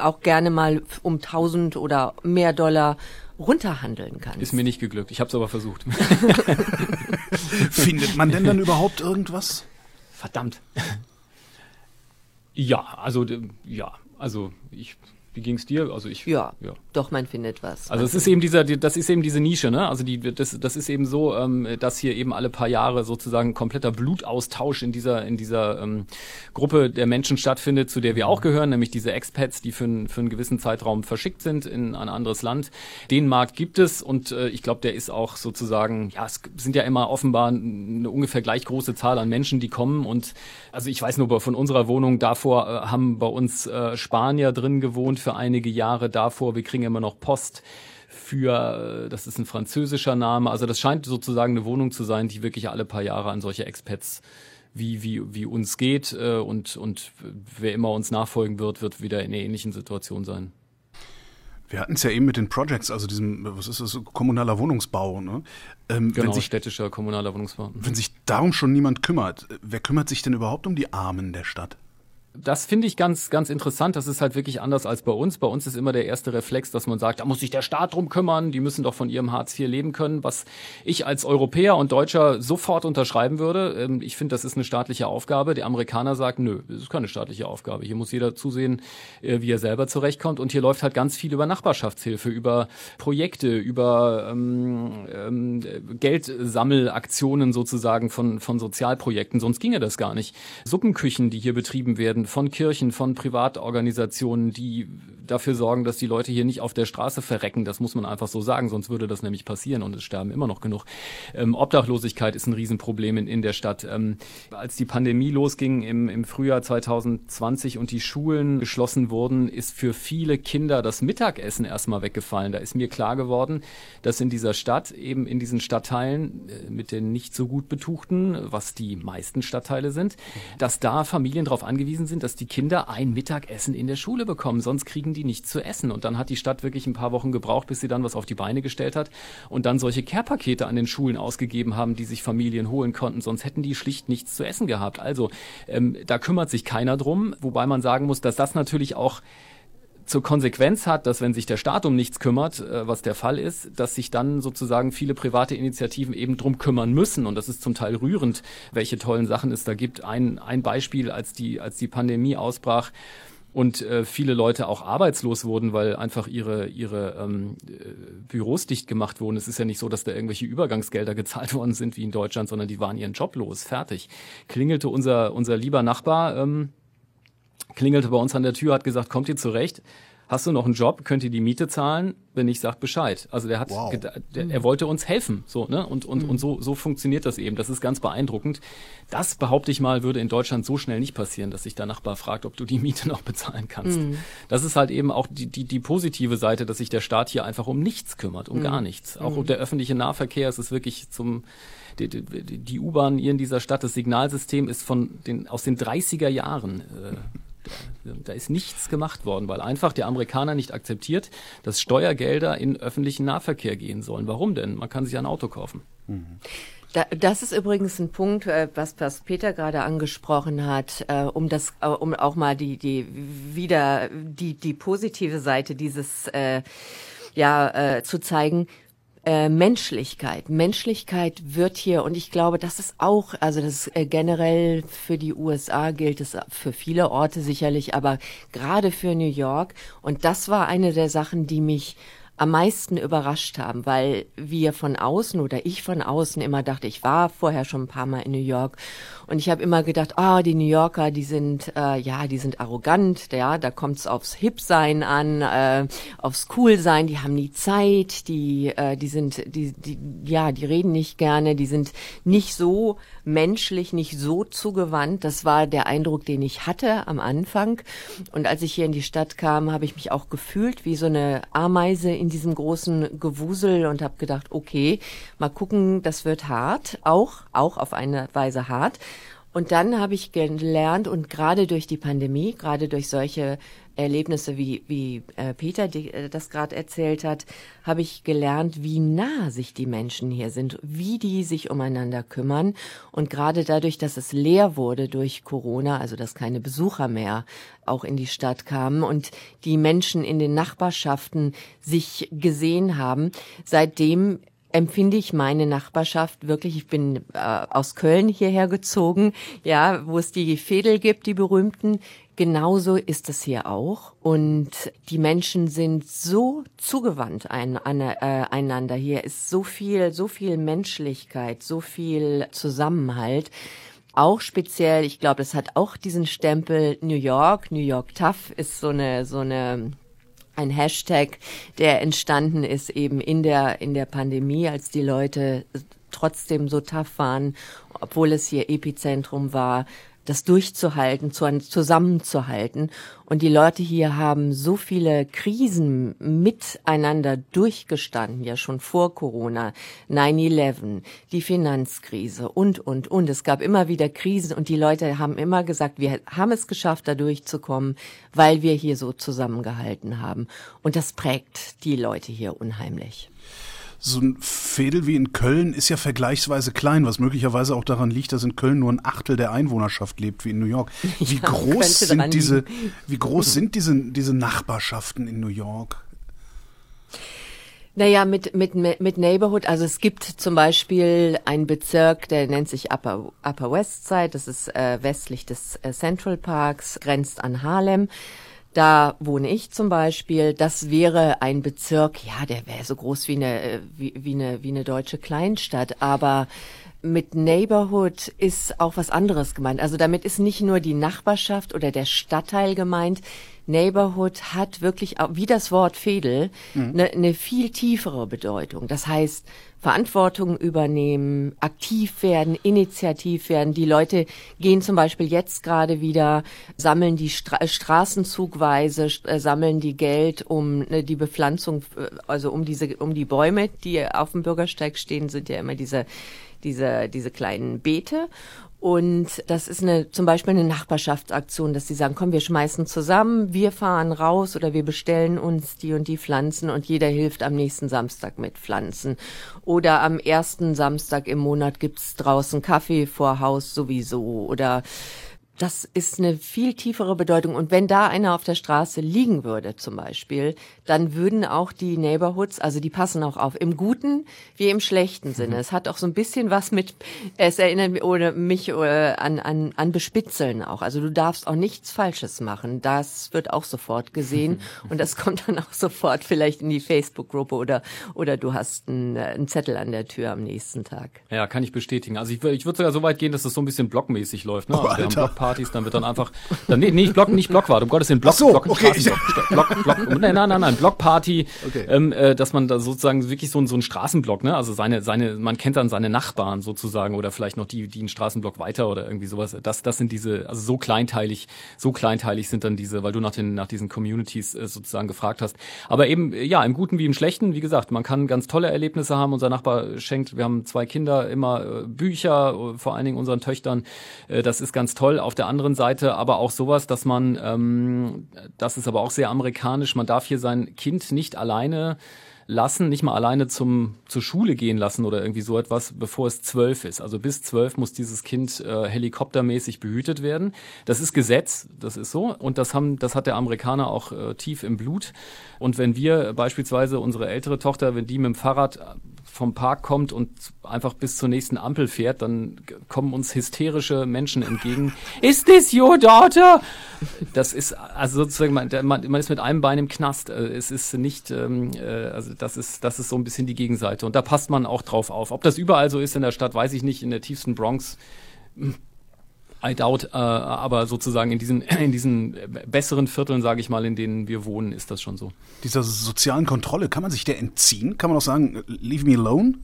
auch gerne mal um 1000 oder mehr Dollar runterhandeln kannst. Ist mir nicht geglückt. Ich habe es aber versucht. Findet man denn dann überhaupt irgendwas? Verdammt. Ja, also ja, also ich wie ging's dir? Also ich ja, ja, doch man findet was. Also es ist eben dieser, das ist eben diese Nische, ne? Also die, das, das ist eben so, ähm, dass hier eben alle paar Jahre sozusagen kompletter Blutaustausch in dieser in dieser ähm, Gruppe der Menschen stattfindet, zu der wir auch gehören, nämlich diese Expats, die für, für einen gewissen Zeitraum verschickt sind in ein anderes Land. Den Markt gibt es und äh, ich glaube, der ist auch sozusagen, ja, es sind ja immer offenbar eine ungefähr gleich große Zahl an Menschen, die kommen und also ich weiß nur von unserer Wohnung davor äh, haben bei uns äh, Spanier drin gewohnt für einige Jahre davor. Wir kriegen immer noch Post für, äh, das ist ein französischer Name. Also das scheint sozusagen eine Wohnung zu sein, die wirklich alle paar Jahre an solche Expats wie, wie, wie uns geht. Äh, und, und wer immer uns nachfolgen wird, wird wieder in einer ähnlichen Situation sein. Wir hatten es ja eben mit den Projects, also diesem, was ist das, kommunaler Wohnungsbau, ne? Ähm, genau, sich, städtischer kommunaler Wohnungsbau. Wenn sich darum schon niemand kümmert, wer kümmert sich denn überhaupt um die Armen der Stadt? Das finde ich ganz, ganz interessant. Das ist halt wirklich anders als bei uns. Bei uns ist immer der erste Reflex, dass man sagt, da muss sich der Staat drum kümmern, die müssen doch von ihrem Hartz IV leben können, was ich als Europäer und Deutscher sofort unterschreiben würde. Ähm, ich finde, das ist eine staatliche Aufgabe. Der Amerikaner sagt, nö, das ist keine staatliche Aufgabe. Hier muss jeder zusehen, äh, wie er selber zurechtkommt. Und hier läuft halt ganz viel über Nachbarschaftshilfe, über Projekte, über ähm, ähm, Geldsammelaktionen sozusagen von, von Sozialprojekten. Sonst ginge das gar nicht. Suppenküchen, die hier betrieben werden, von Kirchen, von Privatorganisationen, die dafür sorgen, dass die Leute hier nicht auf der Straße verrecken. Das muss man einfach so sagen, sonst würde das nämlich passieren und es sterben immer noch genug. Ähm, Obdachlosigkeit ist ein Riesenproblem in, in der Stadt. Ähm, als die Pandemie losging im, im Frühjahr 2020 und die Schulen geschlossen wurden, ist für viele Kinder das Mittagessen erstmal weggefallen. Da ist mir klar geworden, dass in dieser Stadt, eben in diesen Stadtteilen äh, mit den nicht so gut betuchten, was die meisten Stadtteile sind, dass da Familien darauf angewiesen sind, sind, dass die Kinder ein Mittagessen in der Schule bekommen, sonst kriegen die nichts zu essen. Und dann hat die Stadt wirklich ein paar Wochen gebraucht, bis sie dann was auf die Beine gestellt hat und dann solche Care-Pakete an den Schulen ausgegeben haben, die sich Familien holen konnten, sonst hätten die schlicht nichts zu essen gehabt. Also ähm, da kümmert sich keiner drum, wobei man sagen muss, dass das natürlich auch zur Konsequenz hat, dass wenn sich der Staat um nichts kümmert, äh, was der Fall ist, dass sich dann sozusagen viele private Initiativen eben drum kümmern müssen. Und das ist zum Teil rührend, welche tollen Sachen es da gibt. Ein, ein Beispiel, als die, als die Pandemie ausbrach, und äh, viele Leute auch arbeitslos wurden, weil einfach ihre, ihre ähm, äh, Büros dicht gemacht wurden. Es ist ja nicht so, dass da irgendwelche Übergangsgelder gezahlt worden sind wie in Deutschland, sondern die waren ihren Job los, fertig. Klingelte unser, unser lieber Nachbar, ähm, klingelte bei uns an der Tür, hat gesagt, kommt ihr zurecht? Hast du noch einen Job? Könnt ihr die Miete zahlen? Wenn nicht, sagt Bescheid. Also der hat, wow. der, er wollte uns helfen, so ne? Und und mhm. und so so funktioniert das eben. Das ist ganz beeindruckend. Das behaupte ich mal würde in Deutschland so schnell nicht passieren, dass sich der Nachbar fragt, ob du die Miete noch bezahlen kannst. Mhm. Das ist halt eben auch die die die positive Seite, dass sich der Staat hier einfach um nichts kümmert, um mhm. gar nichts. Auch mhm. der öffentliche Nahverkehr ist es wirklich zum die, die, die U-Bahn hier in dieser Stadt, das Signalsystem ist von den aus den 30er Jahren. Äh, da ist nichts gemacht worden, weil einfach der Amerikaner nicht akzeptiert, dass Steuergelder in öffentlichen Nahverkehr gehen sollen. Warum denn? Man kann sich ein Auto kaufen. Mhm. das ist übrigens ein Punkt, äh, was, was Peter gerade angesprochen hat, äh, um das, äh, um auch mal die, die wieder die die positive Seite dieses äh, ja äh, zu zeigen. Äh, Menschlichkeit. Menschlichkeit wird hier, und ich glaube, das ist auch, also das äh, generell für die USA gilt es für viele Orte sicherlich, aber gerade für New York. Und das war eine der Sachen, die mich am meisten überrascht haben, weil wir von außen oder ich von außen immer dachte, ich war vorher schon ein paar Mal in New York und ich habe immer gedacht, ah, oh, die New Yorker, die sind äh, ja, die sind arrogant, ja, da kommt es aufs Hip-Sein an, äh, aufs Cool-Sein, die haben nie Zeit, die, äh, die sind, die, die, ja, die reden nicht gerne, die sind nicht so menschlich, nicht so zugewandt. Das war der Eindruck, den ich hatte am Anfang. Und als ich hier in die Stadt kam, habe ich mich auch gefühlt wie so eine Ameise in diesem großen Gewusel und habe gedacht, okay, mal gucken, das wird hart, auch, auch auf eine Weise hart. Und dann habe ich gelernt und gerade durch die Pandemie, gerade durch solche Erlebnisse, wie, wie äh, Peter die, äh, das gerade erzählt hat, habe ich gelernt, wie nah sich die Menschen hier sind, wie die sich umeinander kümmern. Und gerade dadurch, dass es leer wurde durch Corona, also dass keine Besucher mehr auch in die Stadt kamen und die Menschen in den Nachbarschaften sich gesehen haben, seitdem empfinde ich meine Nachbarschaft wirklich. Ich bin äh, aus Köln hierher gezogen, ja, wo es die Fädel gibt, die berühmten. Genauso ist es hier auch. Und die Menschen sind so zugewandt ein, an, äh, einander. Hier ist so viel, so viel Menschlichkeit, so viel Zusammenhalt. Auch speziell, ich glaube, es hat auch diesen Stempel New York. New York Tough ist so eine, so eine ein Hashtag, der entstanden ist eben in der, in der Pandemie, als die Leute trotzdem so tough waren, obwohl es hier Epizentrum war, das durchzuhalten, zusammenzuhalten. Und die Leute hier haben so viele Krisen miteinander durchgestanden, ja schon vor Corona, 9-11, die Finanzkrise und, und, und. Es gab immer wieder Krisen und die Leute haben immer gesagt, wir haben es geschafft, da durchzukommen, weil wir hier so zusammengehalten haben. Und das prägt die Leute hier unheimlich so ein Fädel wie in Köln ist ja vergleichsweise klein, was möglicherweise auch daran liegt, dass in Köln nur ein Achtel der Einwohnerschaft lebt wie in New York. Wie ja, groß sind diese, wie groß sind diese, diese Nachbarschaften in New York? Naja, mit, mit, mit Neighborhood, also es gibt zum Beispiel einen Bezirk, der nennt sich Upper, Upper West Side, das ist äh, westlich des äh, Central Parks, grenzt an Harlem. Da wohne ich zum Beispiel. Das wäre ein Bezirk, ja, der wäre so groß wie eine, äh, wie, wie, eine, wie eine deutsche Kleinstadt. Aber mit Neighborhood ist auch was anderes gemeint. Also damit ist nicht nur die Nachbarschaft oder der Stadtteil gemeint. Neighborhood hat wirklich, wie das Wort Fädel, eine mhm. ne viel tiefere Bedeutung. Das heißt, Verantwortung übernehmen, aktiv werden, initiativ werden. Die Leute gehen zum Beispiel jetzt gerade wieder, sammeln die Stra Straßenzugweise, äh, sammeln die Geld, um äh, die Bepflanzung, äh, also um diese, um die Bäume, die auf dem Bürgersteig stehen, sind ja immer diese diese, diese kleinen Beete. Und das ist eine, zum Beispiel eine Nachbarschaftsaktion, dass sie sagen, komm, wir schmeißen zusammen, wir fahren raus oder wir bestellen uns die und die Pflanzen und jeder hilft am nächsten Samstag mit Pflanzen. Oder am ersten Samstag im Monat gibt's draußen Kaffee vor Haus sowieso. Oder das ist eine viel tiefere Bedeutung. Und wenn da einer auf der Straße liegen würde, zum Beispiel, dann würden auch die Neighborhoods, also die passen auch auf, im guten wie im schlechten Sinne. Mhm. Es hat auch so ein bisschen was mit, es erinnert mich, oder mich oder an, an, an Bespitzeln auch. Also du darfst auch nichts Falsches machen. Das wird auch sofort gesehen und das kommt dann auch sofort vielleicht in die Facebook-Gruppe oder, oder du hast einen, einen, Zettel an der Tür am nächsten Tag. Ja, kann ich bestätigen. Also ich, ich würde sogar so weit gehen, dass das so ein bisschen blockmäßig läuft. Ne? Also oh, Partys, dann wird dann einfach, dann, nee, nicht Block, nicht Blockwart, um Gottes Willen, Block, so, Block, okay. Block, Block, Block, nein, nein, nein, nein, Blockparty, okay. ähm, äh, dass man da sozusagen wirklich so, so ein Straßenblock, ne, also seine, seine, man kennt dann seine Nachbarn sozusagen oder vielleicht noch die, die einen Straßenblock weiter oder irgendwie sowas. Das, das sind diese, also so kleinteilig, so kleinteilig sind dann diese, weil du nach den, nach diesen Communities äh, sozusagen gefragt hast. Aber eben, ja, im Guten wie im Schlechten, wie gesagt, man kann ganz tolle Erlebnisse haben. Unser Nachbar schenkt, wir haben zwei Kinder, immer äh, Bücher, äh, vor allen Dingen unseren Töchtern. Äh, das ist ganz toll. Auf der anderen Seite aber auch sowas, dass man, ähm, das ist aber auch sehr amerikanisch, man darf hier sein Kind nicht alleine lassen, nicht mal alleine zum, zur Schule gehen lassen oder irgendwie so etwas, bevor es zwölf ist. Also bis zwölf muss dieses Kind äh, helikoptermäßig behütet werden. Das ist Gesetz, das ist so. Und das haben, das hat der Amerikaner auch äh, tief im Blut. Und wenn wir beispielsweise unsere ältere Tochter, wenn die mit dem Fahrrad vom Park kommt und einfach bis zur nächsten Ampel fährt, dann kommen uns hysterische Menschen entgegen. Is this your daughter? Das ist also sozusagen man, man, ist mit einem Bein im Knast. Äh, es ist nicht, ähm, äh, also das ist das ist so ein bisschen die Gegenseite und da passt man auch drauf auf. Ob das überall so ist in der Stadt, weiß ich nicht. In der tiefsten Bronx I doubt, äh, aber sozusagen in diesen, in diesen besseren Vierteln, sage ich mal, in denen wir wohnen, ist das schon so. Dieser sozialen Kontrolle, kann man sich der entziehen? Kann man auch sagen, leave me alone?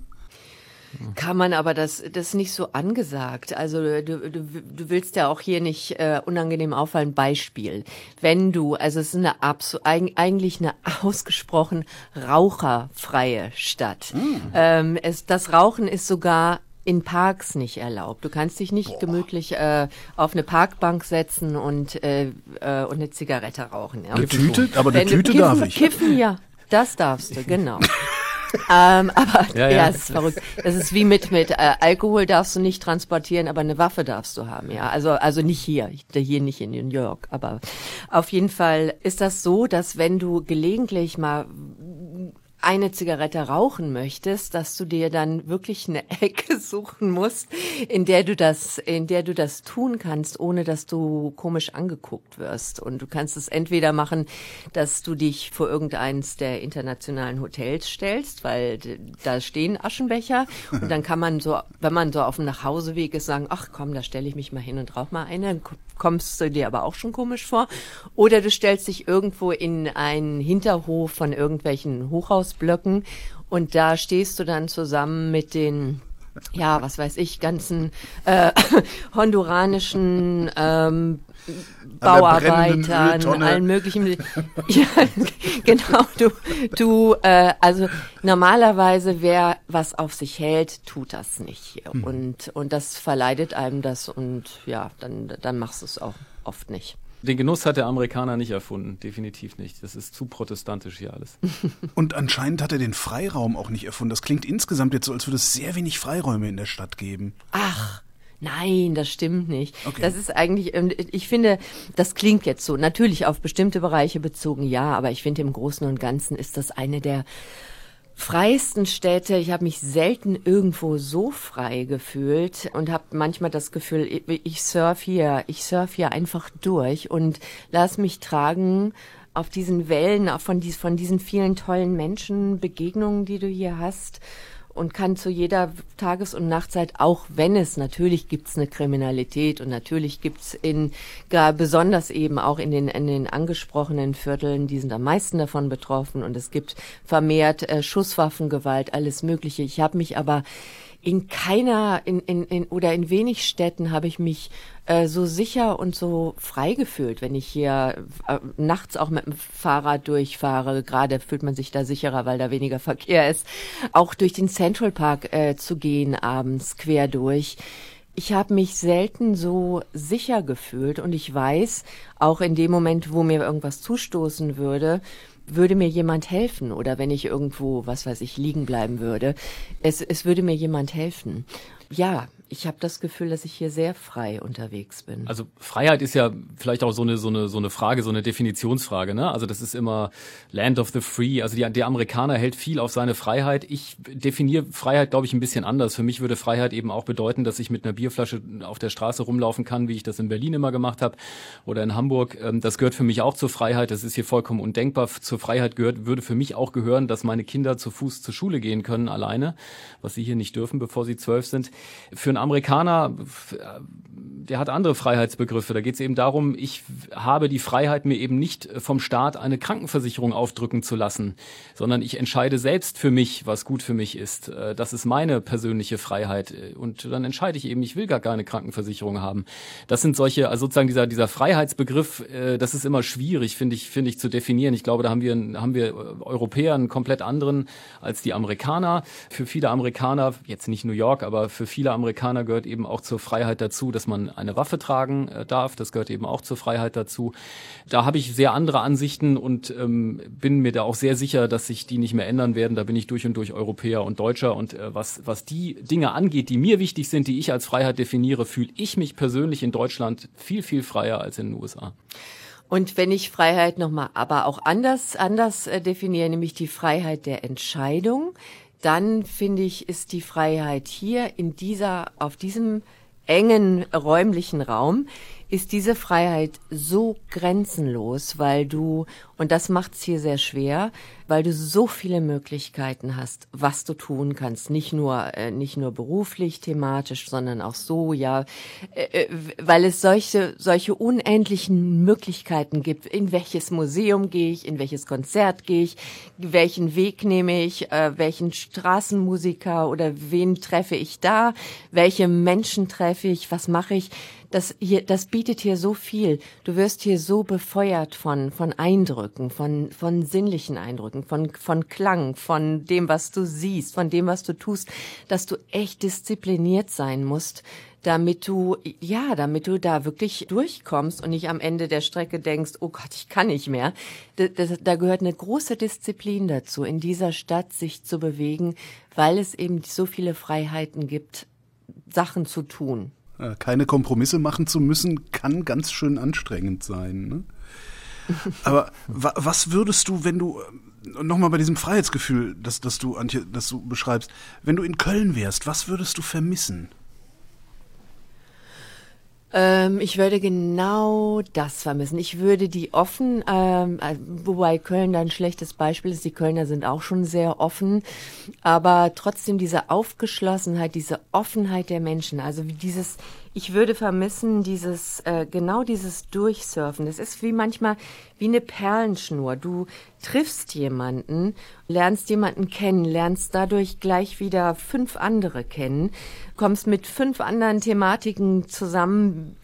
Kann man, aber das, das ist nicht so angesagt. Also du, du, du willst ja auch hier nicht äh, unangenehm auffallen. Beispiel. Wenn du, also es ist eine abso eigentlich eine ausgesprochen raucherfreie Stadt. Mm. Ähm, es, das Rauchen ist sogar in Parks nicht erlaubt. Du kannst dich nicht Boah. gemütlich äh, auf eine Parkbank setzen und, äh, äh, und eine Zigarette rauchen. Ja. Eine Tüte? Aber eine Tüte kiffen, darf ich. Kiffen, ja. Das darfst du, genau. ähm, aber ja, ja. ja, es ist verrückt. Das ist wie mit mit äh, Alkohol darfst du nicht transportieren, aber eine Waffe darfst du haben. Ja, also also nicht hier, hier nicht in New York, aber auf jeden Fall ist das so, dass wenn du gelegentlich mal eine Zigarette rauchen möchtest, dass du dir dann wirklich eine Ecke suchen musst, in der du das, in der du das tun kannst, ohne dass du komisch angeguckt wirst. Und du kannst es entweder machen, dass du dich vor irgendeins der internationalen Hotels stellst, weil da stehen Aschenbecher und dann kann man so, wenn man so auf dem Nachhauseweg ist, sagen, ach komm, da stelle ich mich mal hin und rauch mal eine, dann kommst du dir aber auch schon komisch vor. Oder du stellst dich irgendwo in einen Hinterhof von irgendwelchen Hochhaus Holzblöcken und da stehst du dann zusammen mit den ja, was weiß ich, ganzen äh, honduranischen ähm, Bauarbeitern, allen möglichen. ja, genau, du, du, äh, also normalerweise wer was auf sich hält, tut das nicht. Hm. Und, und das verleidet einem das und ja, dann, dann machst du es auch oft nicht. Den Genuss hat der Amerikaner nicht erfunden, definitiv nicht. Das ist zu protestantisch hier alles. Und anscheinend hat er den Freiraum auch nicht erfunden. Das klingt insgesamt jetzt so, als würde es sehr wenig Freiräume in der Stadt geben. Ach. Nein, das stimmt nicht. Okay. Das ist eigentlich, ähm, ich finde, das klingt jetzt so, natürlich auf bestimmte Bereiche bezogen, ja, aber ich finde im Großen und Ganzen ist das eine der freiesten Städte. Ich habe mich selten irgendwo so frei gefühlt und habe manchmal das Gefühl, ich surf hier, ich surf hier einfach durch und lass mich tragen auf diesen Wellen, von, dies, von diesen vielen tollen Menschen, Begegnungen, die du hier hast und kann zu jeder Tages- und Nachtzeit, auch wenn es natürlich gibt's eine Kriminalität und natürlich gibt's in gar besonders eben auch in den in den angesprochenen Vierteln, die sind am meisten davon betroffen und es gibt vermehrt äh, Schusswaffengewalt, alles Mögliche. Ich habe mich aber in keiner in, in, in oder in wenig Städten habe ich mich äh, so sicher und so frei gefühlt, wenn ich hier äh, nachts auch mit dem Fahrrad durchfahre. Gerade fühlt man sich da sicherer, weil da weniger Verkehr ist. Auch durch den Central Park äh, zu gehen abends quer durch. Ich habe mich selten so sicher gefühlt und ich weiß, auch in dem Moment, wo mir irgendwas zustoßen würde, würde mir jemand helfen oder wenn ich irgendwo, was weiß ich, liegen bleiben würde, es, es würde mir jemand helfen. Ja, ich habe das Gefühl, dass ich hier sehr frei unterwegs bin. Also Freiheit ist ja vielleicht auch so eine so eine so eine Frage, so eine Definitionsfrage. Ne? Also das ist immer Land of the Free. Also die, der Amerikaner hält viel auf seine Freiheit. Ich definiere Freiheit, glaube ich, ein bisschen anders. Für mich würde Freiheit eben auch bedeuten, dass ich mit einer Bierflasche auf der Straße rumlaufen kann, wie ich das in Berlin immer gemacht habe oder in Hamburg. Ähm, das gehört für mich auch zur Freiheit. Das ist hier vollkommen undenkbar. Zur Freiheit gehört würde für mich auch gehören, dass meine Kinder zu Fuß zur Schule gehen können alleine, was sie hier nicht dürfen, bevor sie zwölf sind. Für einen Amerikaner, der hat andere Freiheitsbegriffe. Da geht es eben darum, ich habe die Freiheit, mir eben nicht vom Staat eine Krankenversicherung aufdrücken zu lassen, sondern ich entscheide selbst für mich, was gut für mich ist. Äh, das ist meine persönliche Freiheit. Und dann entscheide ich eben, ich will gar keine Krankenversicherung haben. Das sind solche, also sozusagen dieser, dieser Freiheitsbegriff, äh, das ist immer schwierig, finde ich, finde ich, zu definieren. Ich glaube, da haben wir, haben wir Europäer einen komplett anderen als die Amerikaner. Für viele Amerikaner, jetzt nicht New York, aber für viele Amerikaner Amerikaner gehört eben auch zur Freiheit dazu, dass man eine Waffe tragen äh, darf. Das gehört eben auch zur Freiheit dazu. Da habe ich sehr andere Ansichten und ähm, bin mir da auch sehr sicher, dass sich die nicht mehr ändern werden. Da bin ich durch und durch Europäer und Deutscher. Und äh, was, was die Dinge angeht, die mir wichtig sind, die ich als Freiheit definiere, fühle ich mich persönlich in Deutschland viel, viel freier als in den USA. Und wenn ich Freiheit nochmal aber auch anders, anders äh, definiere, nämlich die Freiheit der Entscheidung, dann finde ich, ist die Freiheit hier in dieser, auf diesem engen räumlichen Raum ist diese Freiheit so grenzenlos, weil du, und das macht es hier sehr schwer, weil du so viele Möglichkeiten hast, was du tun kannst. Nicht nur, äh, nicht nur beruflich, thematisch, sondern auch so, ja, äh, äh weil es solche, solche unendlichen Möglichkeiten gibt. In welches Museum gehe ich, in welches Konzert gehe ich, welchen Weg nehme ich, äh, welchen Straßenmusiker oder wen treffe ich da, welche Menschen treffe ich, was mache ich? Das hier, das bietet hier so viel. Du wirst hier so befeuert von, von Eindrücken, von, von sinnlichen Eindrücken, von, von Klang, von dem, was du siehst, von dem, was du tust, dass du echt diszipliniert sein musst, damit du, ja, damit du da wirklich durchkommst und nicht am Ende der Strecke denkst, oh Gott, ich kann nicht mehr. Da, da, da gehört eine große Disziplin dazu, in dieser Stadt sich zu bewegen, weil es eben so viele Freiheiten gibt, Sachen zu tun. Keine Kompromisse machen zu müssen, kann ganz schön anstrengend sein. Ne? Aber wa was würdest du, wenn du nochmal bei diesem Freiheitsgefühl, das, das du, Antje, das du beschreibst, wenn du in Köln wärst, was würdest du vermissen? Ähm, ich würde genau das vermissen. Ich würde die offen, ähm, äh, wobei Köln da ein schlechtes Beispiel ist. Die Kölner sind auch schon sehr offen, aber trotzdem diese Aufgeschlossenheit, diese Offenheit der Menschen. Also dieses, ich würde vermissen dieses, äh, genau dieses Durchsurfen. Das ist wie manchmal wie eine Perlenschnur. Du triffst jemanden, lernst jemanden kennen, lernst dadurch gleich wieder fünf andere kennen, kommst mit fünf anderen Thematiken zusammen,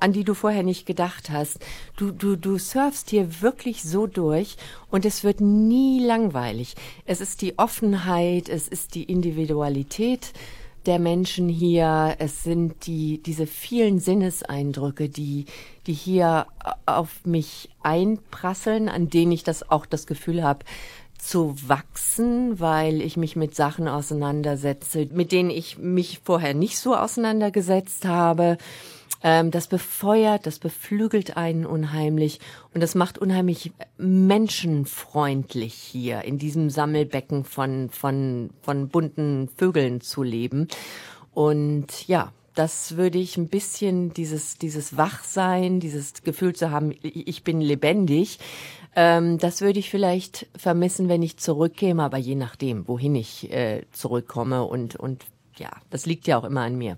an die du vorher nicht gedacht hast. Du, du, du surfst hier wirklich so durch und es wird nie langweilig. Es ist die Offenheit, es ist die Individualität der Menschen hier, es sind die, diese vielen Sinneseindrücke, die, die hier auf mich einprasseln, an denen ich das auch das Gefühl habe, zu wachsen, weil ich mich mit Sachen auseinandersetze, mit denen ich mich vorher nicht so auseinandergesetzt habe. Ähm, das befeuert, das beflügelt einen unheimlich und das macht unheimlich menschenfreundlich hier in diesem Sammelbecken von, von, von bunten Vögeln zu leben. Und ja, das würde ich ein bisschen dieses, dieses Wachsein, dieses Gefühl zu haben, ich bin lebendig, ähm, das würde ich vielleicht vermissen, wenn ich zurückkäme, aber je nachdem, wohin ich äh, zurückkomme und, und ja, das liegt ja auch immer an mir.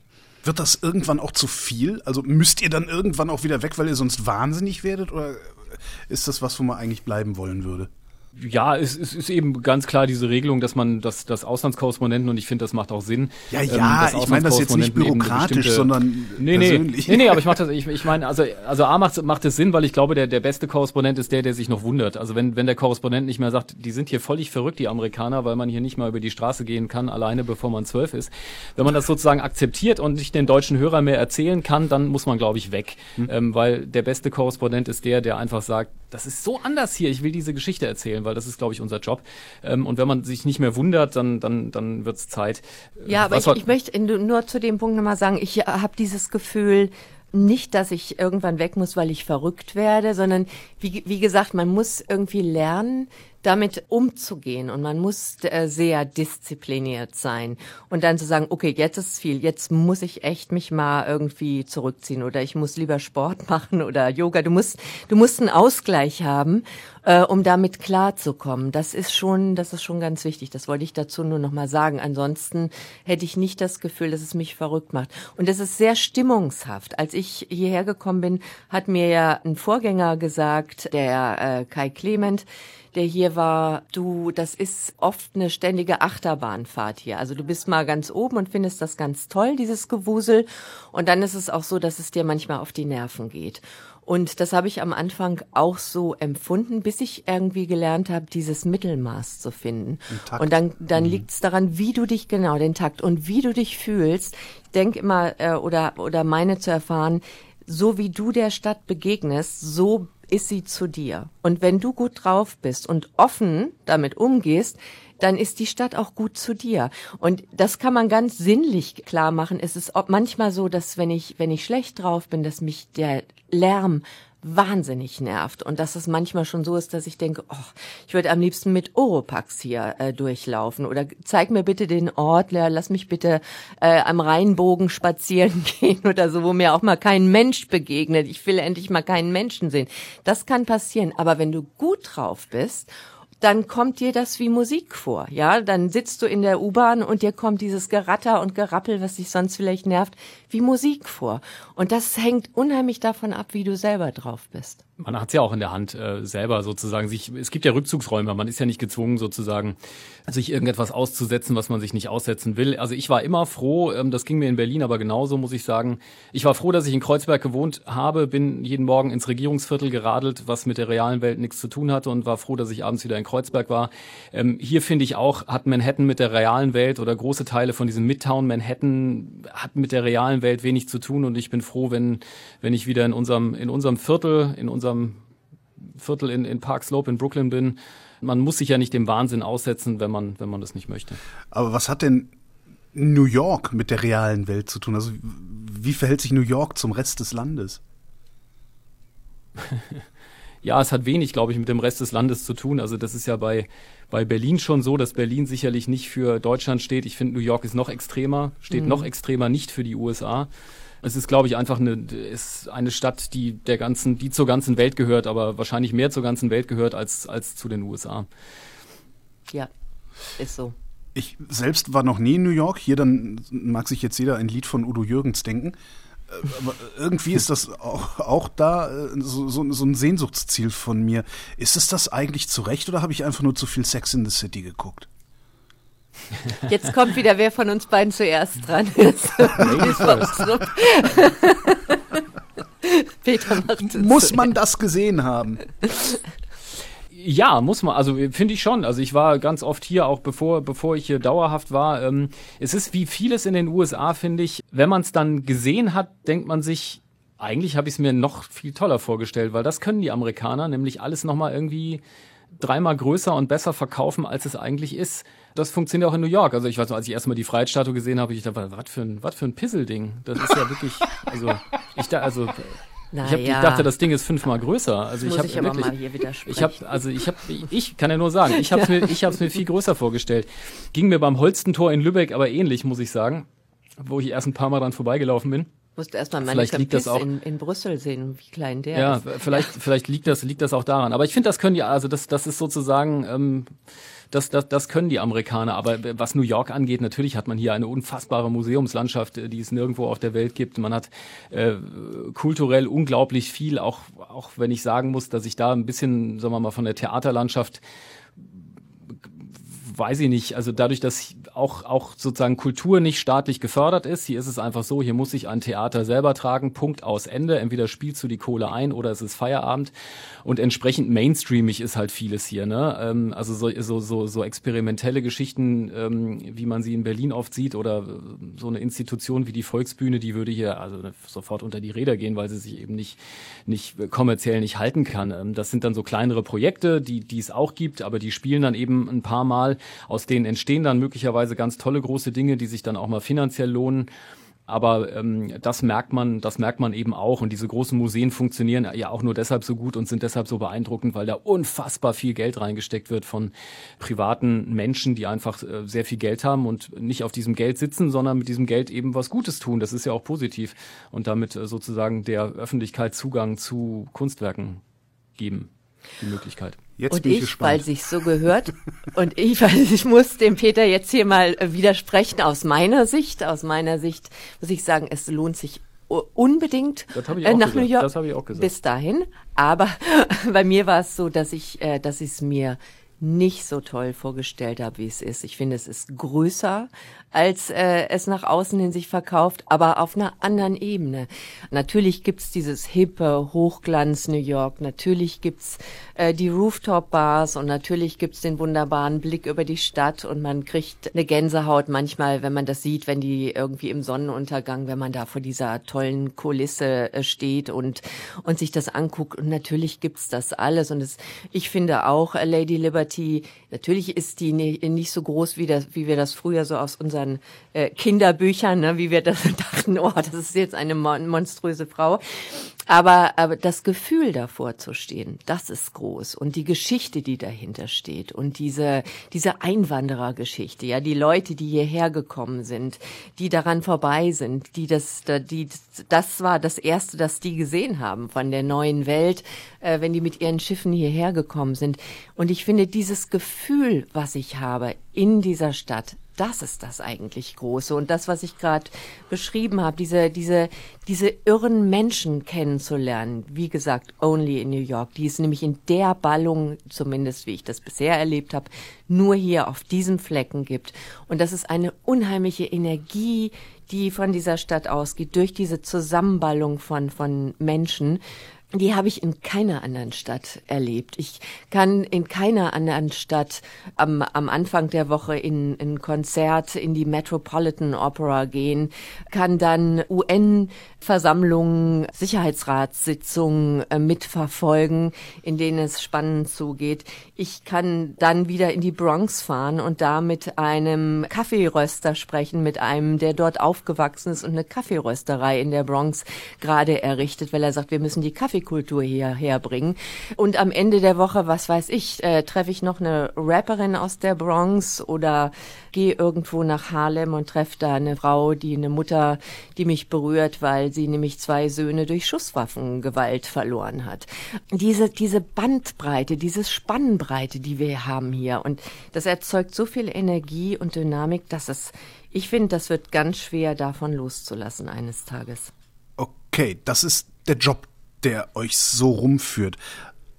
Wird das irgendwann auch zu viel? Also müsst ihr dann irgendwann auch wieder weg, weil ihr sonst wahnsinnig werdet? Oder ist das was, wo man eigentlich bleiben wollen würde? Ja, es, es ist eben ganz klar diese Regelung, dass man das, das Auslandskorrespondenten und ich finde, das macht auch Sinn. Ja, ja, ähm, ich meine das jetzt nicht bürokratisch, sondern nee, persönlich. Nee, nee, aber ich mache das, ich, ich meine, also, also A macht, macht es Sinn, weil ich glaube, der, der beste Korrespondent ist der, der sich noch wundert. Also wenn, wenn der Korrespondent nicht mehr sagt, die sind hier völlig verrückt, die Amerikaner, weil man hier nicht mal über die Straße gehen kann, alleine bevor man zwölf ist. Wenn man das sozusagen akzeptiert und nicht den deutschen Hörer mehr erzählen kann, dann muss man, glaube ich, weg. Hm. Ähm, weil der beste Korrespondent ist der, der einfach sagt, das ist so anders hier, ich will diese Geschichte erzählen, weil das ist, glaube ich, unser Job. Ähm, und wenn man sich nicht mehr wundert, dann, dann, dann wird es Zeit. Ja, aber ich, ich möchte nur zu dem Punkt nochmal sagen, ich habe dieses Gefühl, nicht, dass ich irgendwann weg muss, weil ich verrückt werde, sondern wie, wie gesagt, man muss irgendwie lernen, damit umzugehen und man muss äh, sehr diszipliniert sein und dann zu sagen, okay, jetzt ist viel, jetzt muss ich echt mich mal irgendwie zurückziehen oder ich muss lieber Sport machen oder Yoga. Du musst, du musst einen Ausgleich haben, äh, um damit klarzukommen. Das ist schon, das ist schon ganz wichtig. Das wollte ich dazu nur noch mal sagen. Ansonsten hätte ich nicht das Gefühl, dass es mich verrückt macht. Und es ist sehr stimmungshaft. Als ich hierher gekommen bin, hat mir ja ein Vorgänger gesagt, der äh, Kai Clement, der hier war, du, das ist oft eine ständige Achterbahnfahrt hier. Also du bist mal ganz oben und findest das ganz toll, dieses Gewusel. Und dann ist es auch so, dass es dir manchmal auf die Nerven geht. Und das habe ich am Anfang auch so empfunden, bis ich irgendwie gelernt habe, dieses Mittelmaß zu finden. Und dann, dann mhm. liegt es daran, wie du dich genau, den Takt und wie du dich fühlst. Ich denke immer äh, oder oder meine zu erfahren, so wie du der Stadt begegnest, so ist sie zu dir. Und wenn du gut drauf bist und offen damit umgehst, dann ist die Stadt auch gut zu dir. Und das kann man ganz sinnlich klar machen. Es ist manchmal so, dass wenn ich, wenn ich schlecht drauf bin, dass mich der Lärm wahnsinnig nervt und dass es manchmal schon so ist, dass ich denke, oh, ich würde am liebsten mit Oropax hier äh, durchlaufen oder zeig mir bitte den Ort, lass mich bitte äh, am Rheinbogen spazieren gehen oder so, wo mir auch mal kein Mensch begegnet. Ich will endlich mal keinen Menschen sehen. Das kann passieren, aber wenn du gut drauf bist dann kommt dir das wie Musik vor, ja? Dann sitzt du in der U-Bahn und dir kommt dieses Geratter und Gerappel, was dich sonst vielleicht nervt, wie Musik vor. Und das hängt unheimlich davon ab, wie du selber drauf bist man hat es ja auch in der Hand äh, selber sozusagen sich es gibt ja Rückzugsräume man ist ja nicht gezwungen sozusagen sich irgendetwas auszusetzen was man sich nicht aussetzen will. Also ich war immer froh ähm, das ging mir in Berlin aber genauso muss ich sagen. Ich war froh dass ich in Kreuzberg gewohnt habe bin jeden Morgen ins Regierungsviertel geradelt was mit der realen Welt nichts zu tun hatte und war froh dass ich abends wieder in Kreuzberg war. Ähm, hier finde ich auch hat Manhattan mit der realen Welt oder große Teile von diesem Midtown Manhattan hat mit der realen Welt wenig zu tun und ich bin froh wenn wenn ich wieder in unserem in unserem Viertel in unserem unserem Viertel in, in Park Slope in Brooklyn bin. Man muss sich ja nicht dem Wahnsinn aussetzen, wenn man, wenn man das nicht möchte. Aber was hat denn New York mit der realen Welt zu tun? Also wie verhält sich New York zum Rest des Landes? ja, es hat wenig, glaube ich, mit dem Rest des Landes zu tun. Also das ist ja bei, bei Berlin schon so, dass Berlin sicherlich nicht für Deutschland steht. Ich finde, New York ist noch extremer, steht mhm. noch extremer nicht für die USA. Es ist, glaube ich, einfach eine, ist eine Stadt, die der ganzen, die zur ganzen Welt gehört, aber wahrscheinlich mehr zur ganzen Welt gehört als, als zu den USA. Ja, ist so. Ich selbst war noch nie in New York. Hier dann mag sich jetzt jeder ein Lied von Udo Jürgens denken. Äh, aber irgendwie ist das auch, auch da äh, so, so, so, ein Sehnsuchtsziel von mir. Ist es das eigentlich zu Recht oder habe ich einfach nur zu viel Sex in the City geguckt? Jetzt kommt wieder wer von uns beiden zuerst dran. Peter macht Muss man das gesehen haben? Ja, muss man. Also finde ich schon. Also ich war ganz oft hier, auch bevor, bevor ich hier dauerhaft war. Ähm, es ist wie vieles in den USA, finde ich. Wenn man es dann gesehen hat, denkt man sich, eigentlich habe ich es mir noch viel toller vorgestellt, weil das können die Amerikaner, nämlich alles nochmal irgendwie dreimal größer und besser verkaufen, als es eigentlich ist. Das funktioniert auch in New York. Also ich weiß noch, als ich erstmal die Freiheitsstatue gesehen habe, ich dachte, was für ein, was für ein Pisselding. Das ist ja wirklich, also ich da, also na ich, hab, ja. ich dachte, das Ding ist fünfmal größer. Also ich habe wirklich, ich habe, also ich habe, ich kann ja nur sagen, ich habe es mir, ich habe es mir viel größer vorgestellt. Ging mir beim Holstentor in Lübeck aber ähnlich, muss ich sagen, wo ich erst ein paar Mal dran vorbeigelaufen bin. Musst erstmal meine liegt das auch, in, in Brüssel sehen, wie klein der ja, ist. Ja, vielleicht, vielleicht liegt das, liegt das auch daran. Aber ich finde, das können die, also das, das ist sozusagen, ähm, das, das, das können die Amerikaner. Aber was New York angeht, natürlich hat man hier eine unfassbare Museumslandschaft, äh, die es nirgendwo auf der Welt gibt. Man hat äh, kulturell unglaublich viel, auch, auch wenn ich sagen muss, dass ich da ein bisschen, sagen wir mal, von der Theaterlandschaft weiß ich nicht, also dadurch, dass auch, auch sozusagen Kultur nicht staatlich gefördert ist, hier ist es einfach so, hier muss sich ein Theater selber tragen, Punkt aus Ende. Entweder spielst du die Kohle ein oder es ist Feierabend. Und entsprechend mainstreamig ist halt vieles hier. Ne? Ähm, also so, so, so, so experimentelle Geschichten, ähm, wie man sie in Berlin oft sieht, oder so eine Institution wie die Volksbühne, die würde hier also sofort unter die Räder gehen, weil sie sich eben nicht, nicht kommerziell nicht halten kann. Ähm, das sind dann so kleinere Projekte, die, die es auch gibt, aber die spielen dann eben ein paar Mal aus denen entstehen dann möglicherweise ganz tolle große Dinge, die sich dann auch mal finanziell lohnen. Aber ähm, das merkt man, das merkt man eben auch. Und diese großen Museen funktionieren ja auch nur deshalb so gut und sind deshalb so beeindruckend, weil da unfassbar viel Geld reingesteckt wird von privaten Menschen, die einfach äh, sehr viel Geld haben und nicht auf diesem Geld sitzen, sondern mit diesem Geld eben was Gutes tun. Das ist ja auch positiv und damit äh, sozusagen der Öffentlichkeit Zugang zu Kunstwerken geben, die Möglichkeit. Jetzt und ich, ich weil sich so gehört, und ich, weil ich muss dem Peter jetzt hier mal äh, widersprechen aus meiner Sicht. Aus meiner Sicht muss ich sagen, es lohnt sich unbedingt äh, nach gesagt. New York. Das habe ich auch gesagt. Bis dahin. Aber bei mir war es so, dass ich, äh, dass ich es mir nicht so toll vorgestellt habe, wie es ist. Ich finde, es ist größer, als äh, es nach außen hin sich verkauft, aber auf einer anderen Ebene. Natürlich gibt's dieses hippe Hochglanz New York, natürlich gibt's äh, die Rooftop-Bars und natürlich gibt's den wunderbaren Blick über die Stadt und man kriegt eine Gänsehaut manchmal, wenn man das sieht, wenn die irgendwie im Sonnenuntergang, wenn man da vor dieser tollen Kulisse äh, steht und, und sich das anguckt. Und natürlich gibt's das alles. Und es, ich finde auch, äh, Lady Liberty. Natürlich ist die nicht so groß, wie, das, wie wir das früher so aus unseren äh, Kinderbüchern, ne, wie wir das dachten, oh, das ist jetzt eine monströse Frau. Aber, aber das Gefühl davor zu stehen, das ist groß. Und die Geschichte, die dahinter steht. Und diese, diese Einwanderergeschichte, ja, die Leute, die hierher gekommen sind, die daran vorbei sind, die das, die, das war das erste, das die gesehen haben von der neuen Welt, äh, wenn die mit ihren Schiffen hierher gekommen sind. Und ich finde, dieses Gefühl, was ich habe in dieser Stadt, das ist das eigentlich Große. Und das, was ich gerade beschrieben habe, diese, diese, diese irren Menschen kennenzulernen, wie gesagt, only in New York, die es nämlich in der Ballung, zumindest wie ich das bisher erlebt habe, nur hier auf diesem Flecken gibt. Und das ist eine unheimliche Energie, die von dieser Stadt ausgeht, durch diese Zusammenballung von, von Menschen die habe ich in keiner anderen Stadt erlebt. Ich kann in keiner anderen Stadt am, am Anfang der Woche in ein Konzert in die Metropolitan Opera gehen, kann dann UN-Versammlungen, Sicherheitsratssitzungen äh, mitverfolgen, in denen es spannend zugeht. Ich kann dann wieder in die Bronx fahren und da mit einem Kaffeeröster sprechen, mit einem, der dort aufgewachsen ist und eine Kaffeerösterei in der Bronx gerade errichtet, weil er sagt, wir müssen die Kaffee Kaffeekultur hierher bringen. Und am Ende der Woche, was weiß ich, äh, treffe ich noch eine Rapperin aus der Bronx oder gehe irgendwo nach Harlem und treffe da eine Frau, die eine Mutter, die mich berührt, weil sie nämlich zwei Söhne durch Schusswaffengewalt verloren hat. Diese, diese Bandbreite, diese Spannbreite, die wir haben hier und das erzeugt so viel Energie und Dynamik, dass es, ich finde, das wird ganz schwer davon loszulassen eines Tages. Okay, das ist der Job, der euch so rumführt.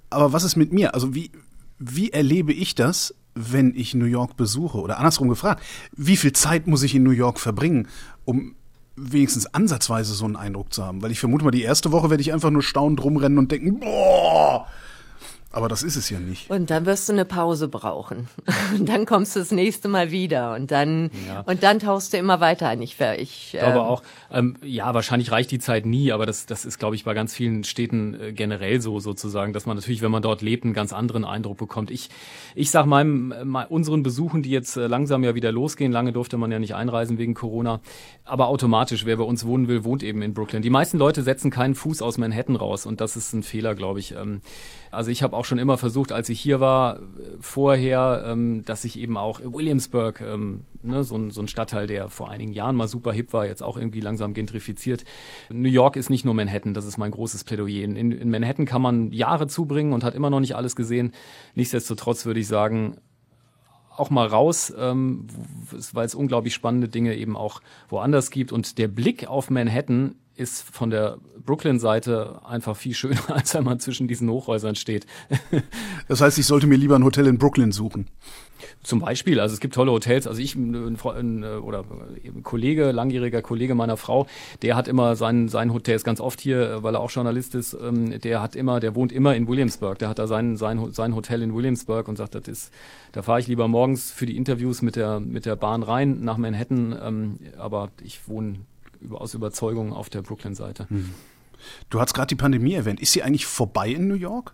Aber was ist mit mir? Also wie, wie erlebe ich das, wenn ich New York besuche? Oder andersrum gefragt, wie viel Zeit muss ich in New York verbringen, um wenigstens ansatzweise so einen Eindruck zu haben? Weil ich vermute mal, die erste Woche werde ich einfach nur staunend rumrennen und denken, boah, aber das ist es ja nicht. Und dann wirst du eine Pause brauchen. Und dann kommst du das nächste Mal wieder und dann ja. und dann tauchst du immer weiter ein. Ich, ich ähm, glaube auch, ähm, ja, wahrscheinlich reicht die Zeit nie, aber das, das ist, glaube ich, bei ganz vielen Städten äh, generell so sozusagen, dass man natürlich, wenn man dort lebt, einen ganz anderen Eindruck bekommt. Ich, ich sag meinem, mal, unseren Besuchen, die jetzt äh, langsam ja wieder losgehen, lange durfte man ja nicht einreisen wegen Corona, aber automatisch, wer bei uns wohnen will, wohnt eben in Brooklyn. Die meisten Leute setzen keinen Fuß aus Manhattan raus und das ist ein Fehler, glaube ich. Ähm, also ich habe auch schon immer versucht, als ich hier war, vorher, ähm, dass ich eben auch Williamsburg, ähm, ne, so, ein, so ein Stadtteil, der vor einigen Jahren mal super hip war, jetzt auch irgendwie langsam gentrifiziert. New York ist nicht nur Manhattan, das ist mein großes Plädoyer. In, in Manhattan kann man Jahre zubringen und hat immer noch nicht alles gesehen. Nichtsdestotrotz würde ich sagen, auch mal raus, ähm, weil es unglaublich spannende Dinge eben auch woanders gibt. Und der Blick auf Manhattan ist von der Brooklyn-Seite einfach viel schöner, als wenn man zwischen diesen Hochhäusern steht. das heißt, ich sollte mir lieber ein Hotel in Brooklyn suchen. Zum Beispiel, also es gibt tolle Hotels. Also ich ein, ein, oder ein Kollege, langjähriger Kollege meiner Frau, der hat immer sein sein Hotel ist ganz oft hier, weil er auch Journalist ist. Ähm, der hat immer, der wohnt immer in Williamsburg. Der hat da sein sein sein Hotel in Williamsburg und sagt, das ist, da fahre ich lieber morgens für die Interviews mit der mit der Bahn rein nach Manhattan. Ähm, aber ich wohne aus Überzeugung auf der Brooklyn-Seite. Hm. Du hast gerade die Pandemie erwähnt. Ist sie eigentlich vorbei in New York?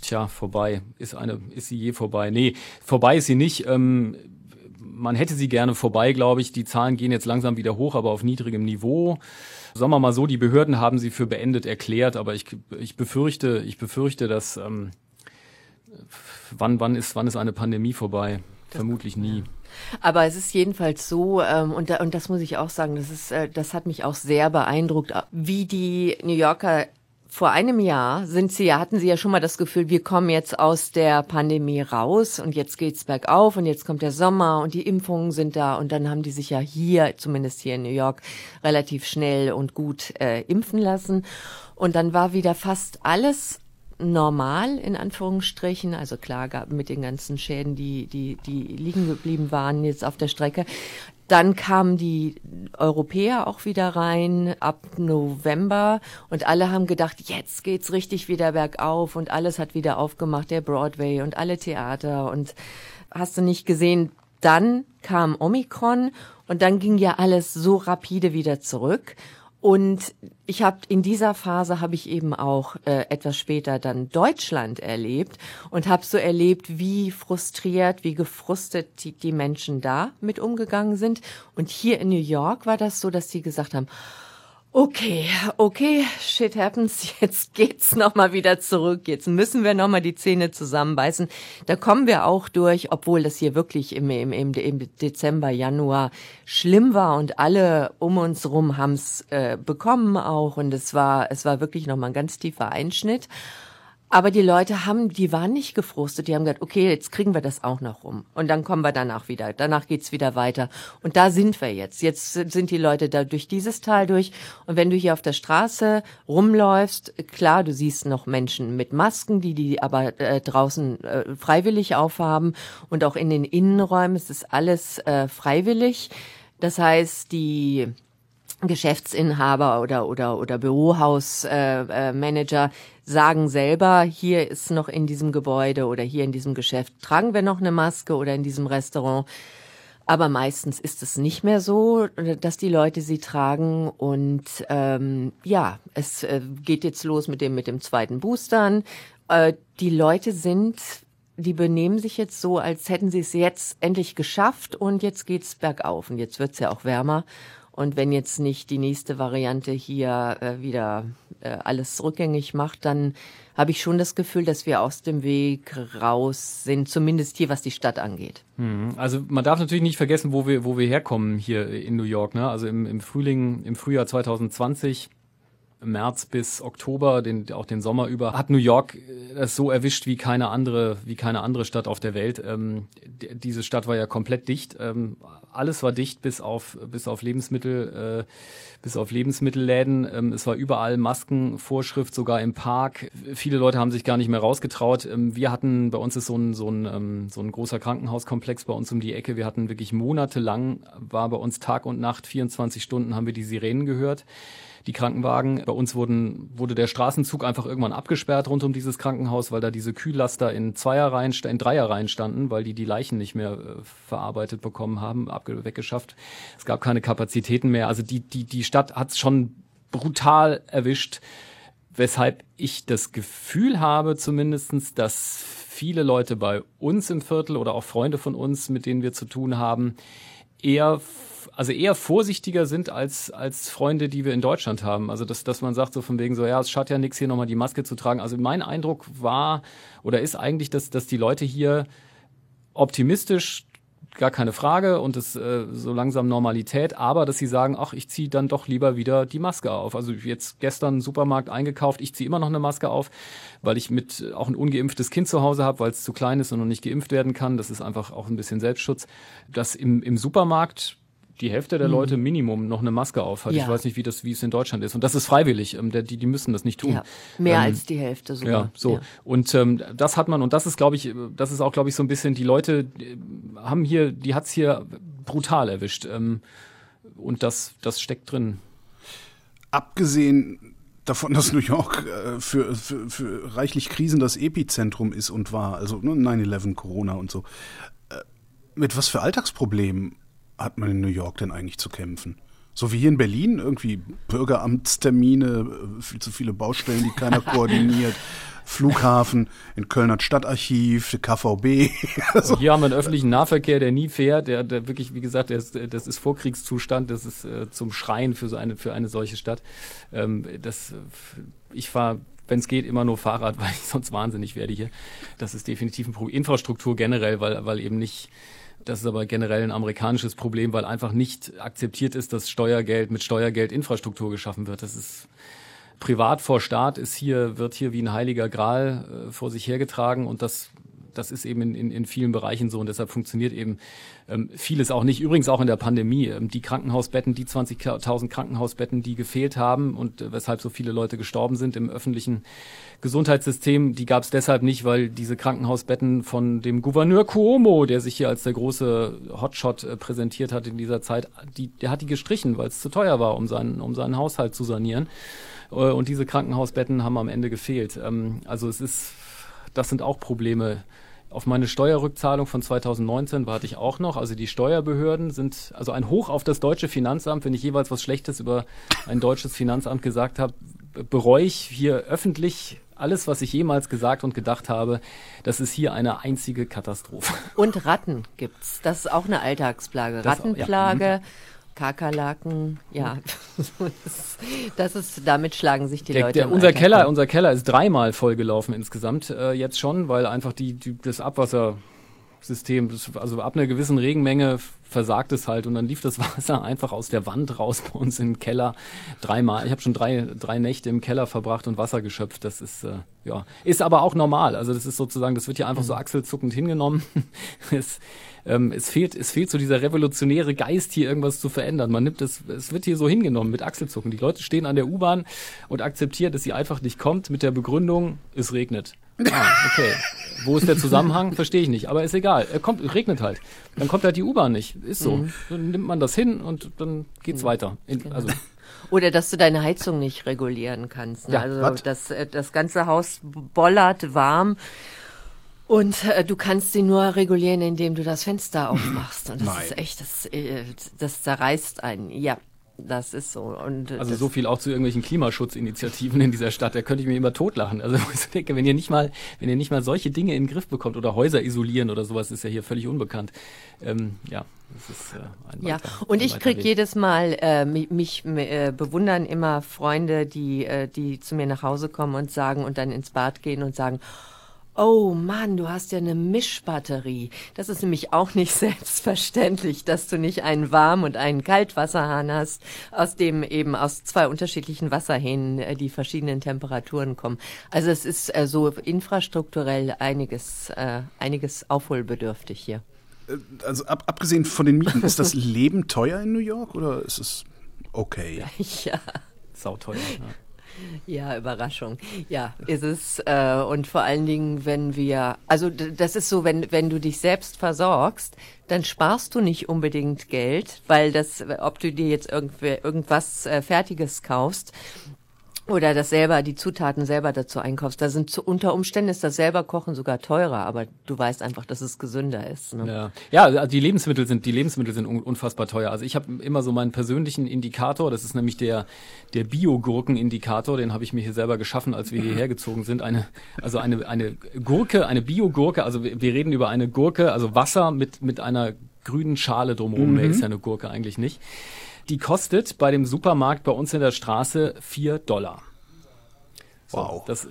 Tja, vorbei. Ist eine, ist sie je vorbei? Nee, vorbei ist sie nicht. Ähm, man hätte sie gerne vorbei, glaube ich. Die Zahlen gehen jetzt langsam wieder hoch, aber auf niedrigem Niveau. Sagen wir mal so, die Behörden haben sie für beendet erklärt, aber ich, ich befürchte, ich befürchte, dass ähm, wann, wann ist, wann ist eine Pandemie vorbei? Das Vermutlich nie. Aber es ist jedenfalls so, ähm, und, da, und das muss ich auch sagen, das, ist, äh, das hat mich auch sehr beeindruckt, wie die New Yorker vor einem Jahr sind sie ja, hatten sie ja schon mal das Gefühl, wir kommen jetzt aus der Pandemie raus und jetzt geht's bergauf und jetzt kommt der Sommer und die Impfungen sind da und dann haben die sich ja hier, zumindest hier in New York, relativ schnell und gut äh, impfen lassen. Und dann war wieder fast alles normal in Anführungsstrichen, also klar gab mit den ganzen Schäden, die die die liegen geblieben waren jetzt auf der Strecke. Dann kamen die Europäer auch wieder rein ab November und alle haben gedacht, jetzt geht's richtig wieder bergauf und alles hat wieder aufgemacht, der Broadway und alle Theater und hast du nicht gesehen, dann kam Omikron und dann ging ja alles so rapide wieder zurück Und ich habe in dieser Phase habe ich eben auch äh, etwas später dann Deutschland erlebt und habe so erlebt, wie frustriert, wie gefrustet die, die Menschen da mit umgegangen sind. Und hier in New York war das so, dass sie gesagt haben, Okay, okay, shit happens. Jetzt geht's noch mal wieder zurück. Jetzt müssen wir noch mal die Zähne zusammenbeißen. Da kommen wir auch durch, obwohl das hier wirklich im, im, im, Dezember, Januar schlimm war und alle um uns rum haben's äh, bekommen auch und es war es war wirklich noch mal ein ganz tiefer Einschnitt. Aber die Leute haben, die waren nicht gefrustet. Die haben gesagt, okay, jetzt kriegen wir das auch noch rum. Und dann kommen wir danach wieder. Danach geht's wieder weiter. Und da sind wir jetzt. Jetzt sind die Leute da durch dieses Tal durch. Und wenn du hier auf der Straße rumläufst, klar, du siehst noch Menschen mit Masken, die die aber äh, draußen äh, freiwillig aufhaben. Und auch in den Innenräumen ist es alles äh, freiwillig. Das heißt, die Geschäftsinhaber oder oder oder Bürohausmanager äh, äh, sagen selber, hier ist noch in diesem Gebäude oder hier in diesem Geschäft tragen wir noch eine Maske oder in diesem Restaurant. Aber meistens ist es nicht mehr so, dass die Leute sie tragen. Und ähm, ja, es äh, geht jetzt los mit dem mit dem zweiten Boostern. Äh, die Leute sind die benehmen sich jetzt so, als hätten sie es jetzt endlich geschafft und jetzt geht's bergauf und jetzt wird's ja auch wärmer und wenn jetzt nicht die nächste Variante hier äh, wieder äh, alles rückgängig macht, dann habe ich schon das Gefühl, dass wir aus dem Weg raus sind, zumindest hier, was die Stadt angeht. Mhm. Also man darf natürlich nicht vergessen, wo wir, wo wir herkommen hier in New York. Ne? Also im, im Frühling, im Frühjahr 2020 März bis Oktober, den, auch den Sommer über, hat New York es so erwischt wie keine andere, wie keine andere Stadt auf der Welt. Ähm, diese Stadt war ja komplett dicht. Ähm, alles war dicht bis auf, bis auf Lebensmittel, äh, bis auf Lebensmittelläden. Ähm, es war überall Maskenvorschrift, sogar im Park. Viele Leute haben sich gar nicht mehr rausgetraut. Ähm, wir hatten, bei uns ist so ein, so ein, ähm, so ein großer Krankenhauskomplex bei uns um die Ecke. Wir hatten wirklich monatelang, war bei uns Tag und Nacht, 24 Stunden haben wir die Sirenen gehört die Krankenwagen. Bei uns wurden, wurde der Straßenzug einfach irgendwann abgesperrt rund um dieses Krankenhaus, weil da diese Kühllaster in Zweierreihen, in Dreierreihen standen, weil die die Leichen nicht mehr äh, verarbeitet bekommen haben, abge weggeschafft. Es gab keine Kapazitäten mehr. Also die, die, die Stadt hat es schon brutal erwischt, weshalb ich das Gefühl habe zumindestens, dass viele Leute bei uns im Viertel oder auch Freunde von uns, mit denen wir zu tun haben, eher also eher vorsichtiger sind als, als Freunde, die wir in Deutschland haben. Also dass, dass man sagt so von wegen so, ja, es schadet ja nichts, hier nochmal die Maske zu tragen. Also mein Eindruck war oder ist eigentlich, dass, dass die Leute hier optimistisch gar keine Frage und es äh, so langsam Normalität, aber dass sie sagen, ach, ich ziehe dann doch lieber wieder die Maske auf. Also jetzt gestern Supermarkt eingekauft, ich ziehe immer noch eine Maske auf, weil ich mit auch ein ungeimpftes Kind zu Hause habe, weil es zu klein ist und noch nicht geimpft werden kann. Das ist einfach auch ein bisschen Selbstschutz. Das im, im Supermarkt die Hälfte der Leute mhm. Minimum noch eine Maske auf hat. Ja. Ich weiß nicht, wie das, wie es in Deutschland ist. Und das ist freiwillig. Ähm, die, die müssen das nicht tun. Ja, mehr ähm, als die Hälfte sogar. Ja, so. Ja. Und ähm, das hat man, und das ist, glaube ich, das ist auch, glaube ich, so ein bisschen, die Leute haben hier, die hat's hier brutal erwischt. Ähm, und das, das steckt drin. Abgesehen davon, dass New York äh, für, für, für reichlich Krisen das Epizentrum ist und war, also ne, 9-11, Corona und so. Äh, mit was für Alltagsproblemen hat man in New York denn eigentlich zu kämpfen? So wie hier in Berlin, irgendwie Bürgeramtstermine, äh, viel zu viele Baustellen, die keiner koordiniert. Flughafen, in Köln hat Stadtarchiv, KVB. also. Hier haben wir einen öffentlichen Nahverkehr, der nie fährt, der, der wirklich, wie gesagt, ist, das ist Vorkriegszustand, das ist äh, zum Schreien für so eine, für eine solche Stadt. Ähm, das, ich fahre wenn es geht, immer nur Fahrrad, weil ich sonst wahnsinnig werde hier. Das ist definitiv ein Problem. Infrastruktur generell, weil, weil eben nicht das ist aber generell ein amerikanisches Problem, weil einfach nicht akzeptiert ist, dass Steuergeld mit Steuergeld Infrastruktur geschaffen wird. Das ist privat vor Staat ist hier, wird hier wie ein heiliger Gral äh, vor sich hergetragen und das das ist eben in, in, in vielen Bereichen so und deshalb funktioniert eben ähm, vieles auch nicht. Übrigens auch in der Pandemie. Ähm, die Krankenhausbetten, die 20.000 Krankenhausbetten, die gefehlt haben und äh, weshalb so viele Leute gestorben sind im öffentlichen Gesundheitssystem, die gab es deshalb nicht, weil diese Krankenhausbetten von dem Gouverneur Cuomo, der sich hier als der große Hotshot äh, präsentiert hat in dieser Zeit, die, der hat die gestrichen, weil es zu teuer war, um seinen, um seinen Haushalt zu sanieren. Äh, und diese Krankenhausbetten haben am Ende gefehlt. Ähm, also es ist, das sind auch Probleme, Auf meine Steuerrückzahlung von 2019 warte ich auch noch. Also die Steuerbehörden sind, also ein Hoch auf das deutsche Finanzamt. Wenn ich jeweils was Schlechtes über ein deutsches Finanzamt gesagt habe, bereue ich hier öffentlich alles, was ich jemals gesagt und gedacht habe, das ist hier eine einzige Katastrophe. Und Ratten gibt's. Das ist auch eine Alltagsplage. Das auch, ja. Kakerlaken, ja, das, ist, damit schlagen sich die Der, Leute. der, unser Keller, unser Keller ist dreimal vollgelaufen insgesamt äh, jetzt schon, weil einfach die, die das Abwassersystem, das, also ab einer gewissen Regenmenge versagt es halt und dann lief das Wasser einfach aus der Wand raus bei uns im Keller dreimal. Ich habe schon drei, drei Nächte im Keller verbracht und Wasser geschöpft. Das ist äh, ja ist aber auch normal. Also das ist sozusagen, das wird ja einfach so achselzuckend hingenommen. es, ähm, es fehlt, es fehlt so dieser revolutionäre Geist, hier irgendwas zu verändern. Man nimmt es, es wird hier so hingenommen mit Achselzucken. Die Leute stehen an der U-Bahn und akzeptieren, dass sie einfach nicht kommt mit der Begründung, es regnet. Ah, okay. Wo ist der Zusammenhang? Verstehe ich nicht. Aber ist egal. Er kommt, es regnet halt. Dann kommt halt die U-Bahn nicht. Ist so. Dann nimmt man das hin und dann geht's weiter. In, also, Oder dass du deine Heizung nicht regulieren kannst. Ne? Ja, also das, äh, das ganze Haus bollert warm und äh, du kannst sie nur regulieren, indem du das Fenster aufmachst. Und das Nein. ist echt, das, äh, das zerreißt einen. Ja, das ist so. Und also so viel auch zu irgendwelchen Klimaschutzinitiativen in dieser Stadt. Da könnte ich mir immer totlachen. Also ich denke, wenn ihr nicht mal, wenn ihr nicht mal solche Dinge in den Griff bekommt oder Häuser isolieren oder sowas, ist ja hier völlig unbekannt. Ähm, ja, das ist äh, Ja, weiter, und ich krieg Weg. jedes Mal, äh, mich, mich äh, bewundern immer Freunde, die, äh, die zu mir nach Hause kommen und sagen und dann ins Bad gehen und sagen, oh Mann, du hast ja eine Mischbatterie. Das ist nämlich auch nicht selbstverständlich, dass du nicht einen Warm- und einen Kaltwasserhahn hast, aus dem eben aus zwei unterschiedlichen Wasserhähnen äh, die verschiedenen Temperaturen kommen. Also es ist äh, so infrastrukturell einiges, äh, einiges aufholbedürftig hier. Also ab, abgesehen von den Mieten, ist das Leben teuer in New York oder ist es okay? Ja. Sauteuer. Ja. Ja, Überraschung. Ja, ist es. Äh, und vor allen Dingen, wenn wir, also das ist so, wenn, wenn du dich selbst versorgst, dann sparst du nicht unbedingt Geld, weil das, ob du dir jetzt irgendwer, irgendwas äh, Fertiges kaufst, oder das selber, die Zutaten selber dazu einkaufst. Da sind zu, unter Umständen ist das selber Kochen sogar teurer, aber du weißt einfach, dass es gesünder ist. Ne? Ja, ja also die Lebensmittel sind die Lebensmittel sind un unfassbar teuer. Also ich habe immer so meinen persönlichen Indikator, das ist nämlich der der Bio-Gurken-Indikator, den habe ich mir hier selber geschaffen, als wir hierher gezogen sind. Eine also eine eine Gurke, eine Bio-Gurke, also wir, wir reden über eine Gurke, also Wasser mit mit einer grünen Schale drumherum. Mehr ist ja eine Gurke eigentlich nicht. Die kostet bei dem Supermarkt bei uns in der Straße vier Dollar. So, Wow. Das, äh,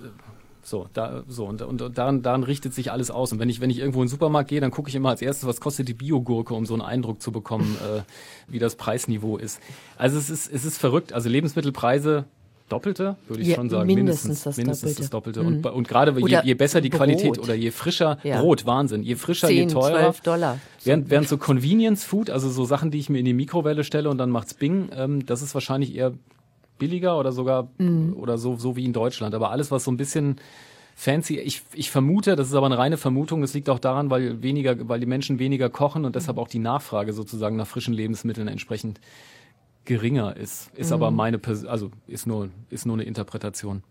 so, da, so und, und, und daran, daran richtet sich alles aus. Und wenn ich, wenn ich irgendwo in den Supermarkt gehe, dann gucke ich immer als erstes, was kostet die Biogurke, um so einen Eindruck zu bekommen, äh, wie das Preisniveau ist. Also es ist, es ist verrückt. Also Lebensmittelpreise Doppelte, würde ich Ja, schon sagen. mindestens das mindestens das Doppelte. Doppelte. Und, und gerade je, je besser die Brot. Qualität oder je frischer Ja. Brot, Wahnsinn. Je frischer, 10, je teurer. 12 Dollar. Während, während so Convenience Food, also so Sachen, die ich mir in die Mikrowelle stelle und dann macht's Bing, ähm, das ist wahrscheinlich eher billiger oder sogar Mhm. oder so, so wie in Deutschland. Aber alles, was so ein bisschen fancy, ich, ich vermute, das ist aber eine reine Vermutung, das liegt auch daran, weil weniger, weil die Menschen weniger kochen und deshalb auch die Nachfrage sozusagen nach frischen Lebensmitteln entsprechend geringer ist. Ist aber Mhm. meine, Pers also ist nur, ist nur eine Interpretation.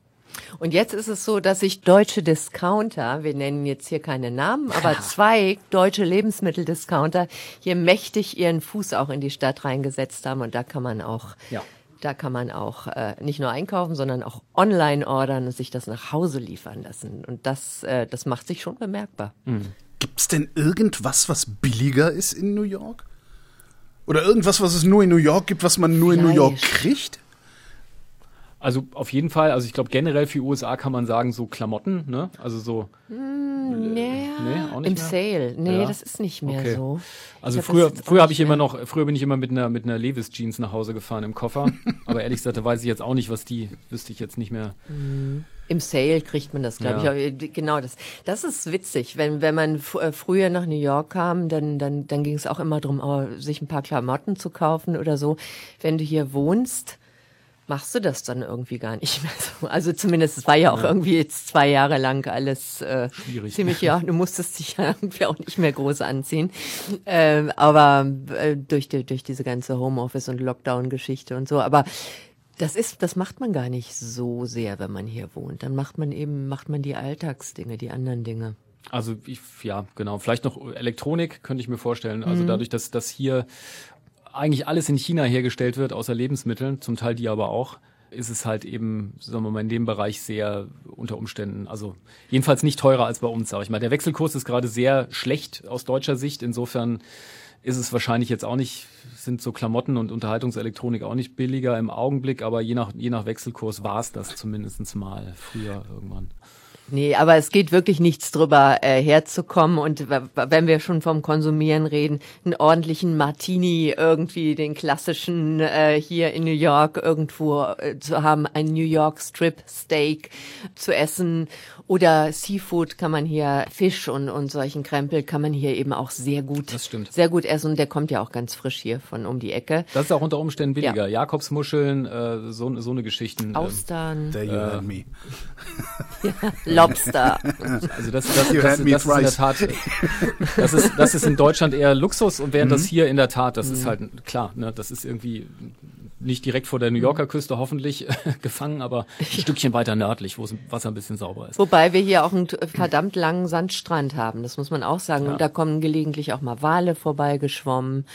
Und jetzt ist es so, dass sich deutsche Discounter, wir nennen jetzt hier keine Namen, aber zwei deutsche Lebensmitteldiscounter hier mächtig ihren Fuß auch in die Stadt reingesetzt haben und da kann man auch Ja. da kann man auch äh, nicht nur einkaufen, sondern auch online ordern und sich das nach Hause liefern lassen und das äh, das macht sich schon bemerkbar. Gibt's denn irgendwas, was billiger ist in New York? Oder irgendwas, was es nur in New York gibt, was man nur in New York kriegt? Also auf jeden Fall, also ich glaube generell für USA kann man sagen, so Klamotten, ne? Also so. Nee, auch nicht im mehr? Sale. Nee, Ja. das ist nicht mehr Okay. so. Also hab früher, früher habe ich immer noch, früher bin ich immer mit einer mit einer Levis Jeans nach Hause gefahren im Koffer. Aber ehrlich gesagt, da weiß ich jetzt auch nicht, was die, wüsste ich jetzt nicht mehr. Im Sale kriegt man das, glaube Ja. ich. Äh, Genau, das, das ist witzig. Wenn, wenn man äh, früher nach New York kam, dann, dann, dann ging es auch immer darum, oh, sich ein paar Klamotten zu kaufen oder so. Wenn du hier wohnst, machst du das dann irgendwie gar nicht mehr so. Also zumindest, es war ja auch irgendwie jetzt zwei Jahre lang alles äh, Schwierig. ziemlich, ja, du musstest dich ja irgendwie auch nicht mehr groß anziehen. Ähm, aber äh, durch, die, durch diese ganze Homeoffice- und Lockdown-Geschichte und so. Aber das ist, das macht man gar nicht so sehr, wenn man hier wohnt. Dann macht man eben, macht man die Alltagsdinge, die anderen Dinge. Also ich, ja, genau. Vielleicht noch Elektronik könnte ich mir vorstellen. Also mhm. dadurch, dass, dass hier eigentlich alles in China hergestellt wird, außer Lebensmitteln, zum Teil die aber auch, ist es halt eben, sagen wir mal, in dem Bereich sehr unter Umständen, also jedenfalls nicht teurer als bei uns, sage ich mal. Der Wechselkurs ist gerade sehr schlecht aus deutscher Sicht. Insofern ist es wahrscheinlich jetzt auch nicht, sind so Klamotten und Unterhaltungselektronik auch nicht billiger im Augenblick, aber je nach, je nach Wechselkurs war es das zumindest mal früher irgendwann. Nee, aber es geht wirklich nichts drüber äh, herzukommen. Und wenn wir schon vom Konsumieren reden, einen ordentlichen Martini irgendwie, den klassischen äh, hier in New York irgendwo äh, zu haben, ein New York Strip Steak zu essen oder Seafood kann man hier, Fisch und, und solchen Krempel kann man hier eben auch sehr gut, das stimmt. sehr gut essen und der kommt ja auch ganz frisch hier von um die Ecke. Das ist auch unter Umständen billiger. Ja. Jakobsmuscheln, äh, so, so eine Geschichten. Ähm, Austern. There you äh, me. Lobster. Also das, das, das, das, das ist in der Tat, das ist, das ist in Deutschland eher Luxus und während mhm. das hier in der Tat, das mhm. ist halt klar, ne, das ist irgendwie nicht direkt vor der New Yorker Küste hoffentlich gefangen, aber ein Stückchen weiter nördlich, wo das Wasser ein bisschen sauber ist. Wobei wir hier auch einen verdammt langen Sandstrand haben, das muss man auch sagen. Ja. Und da kommen gelegentlich auch mal Wale vorbeigeschwommen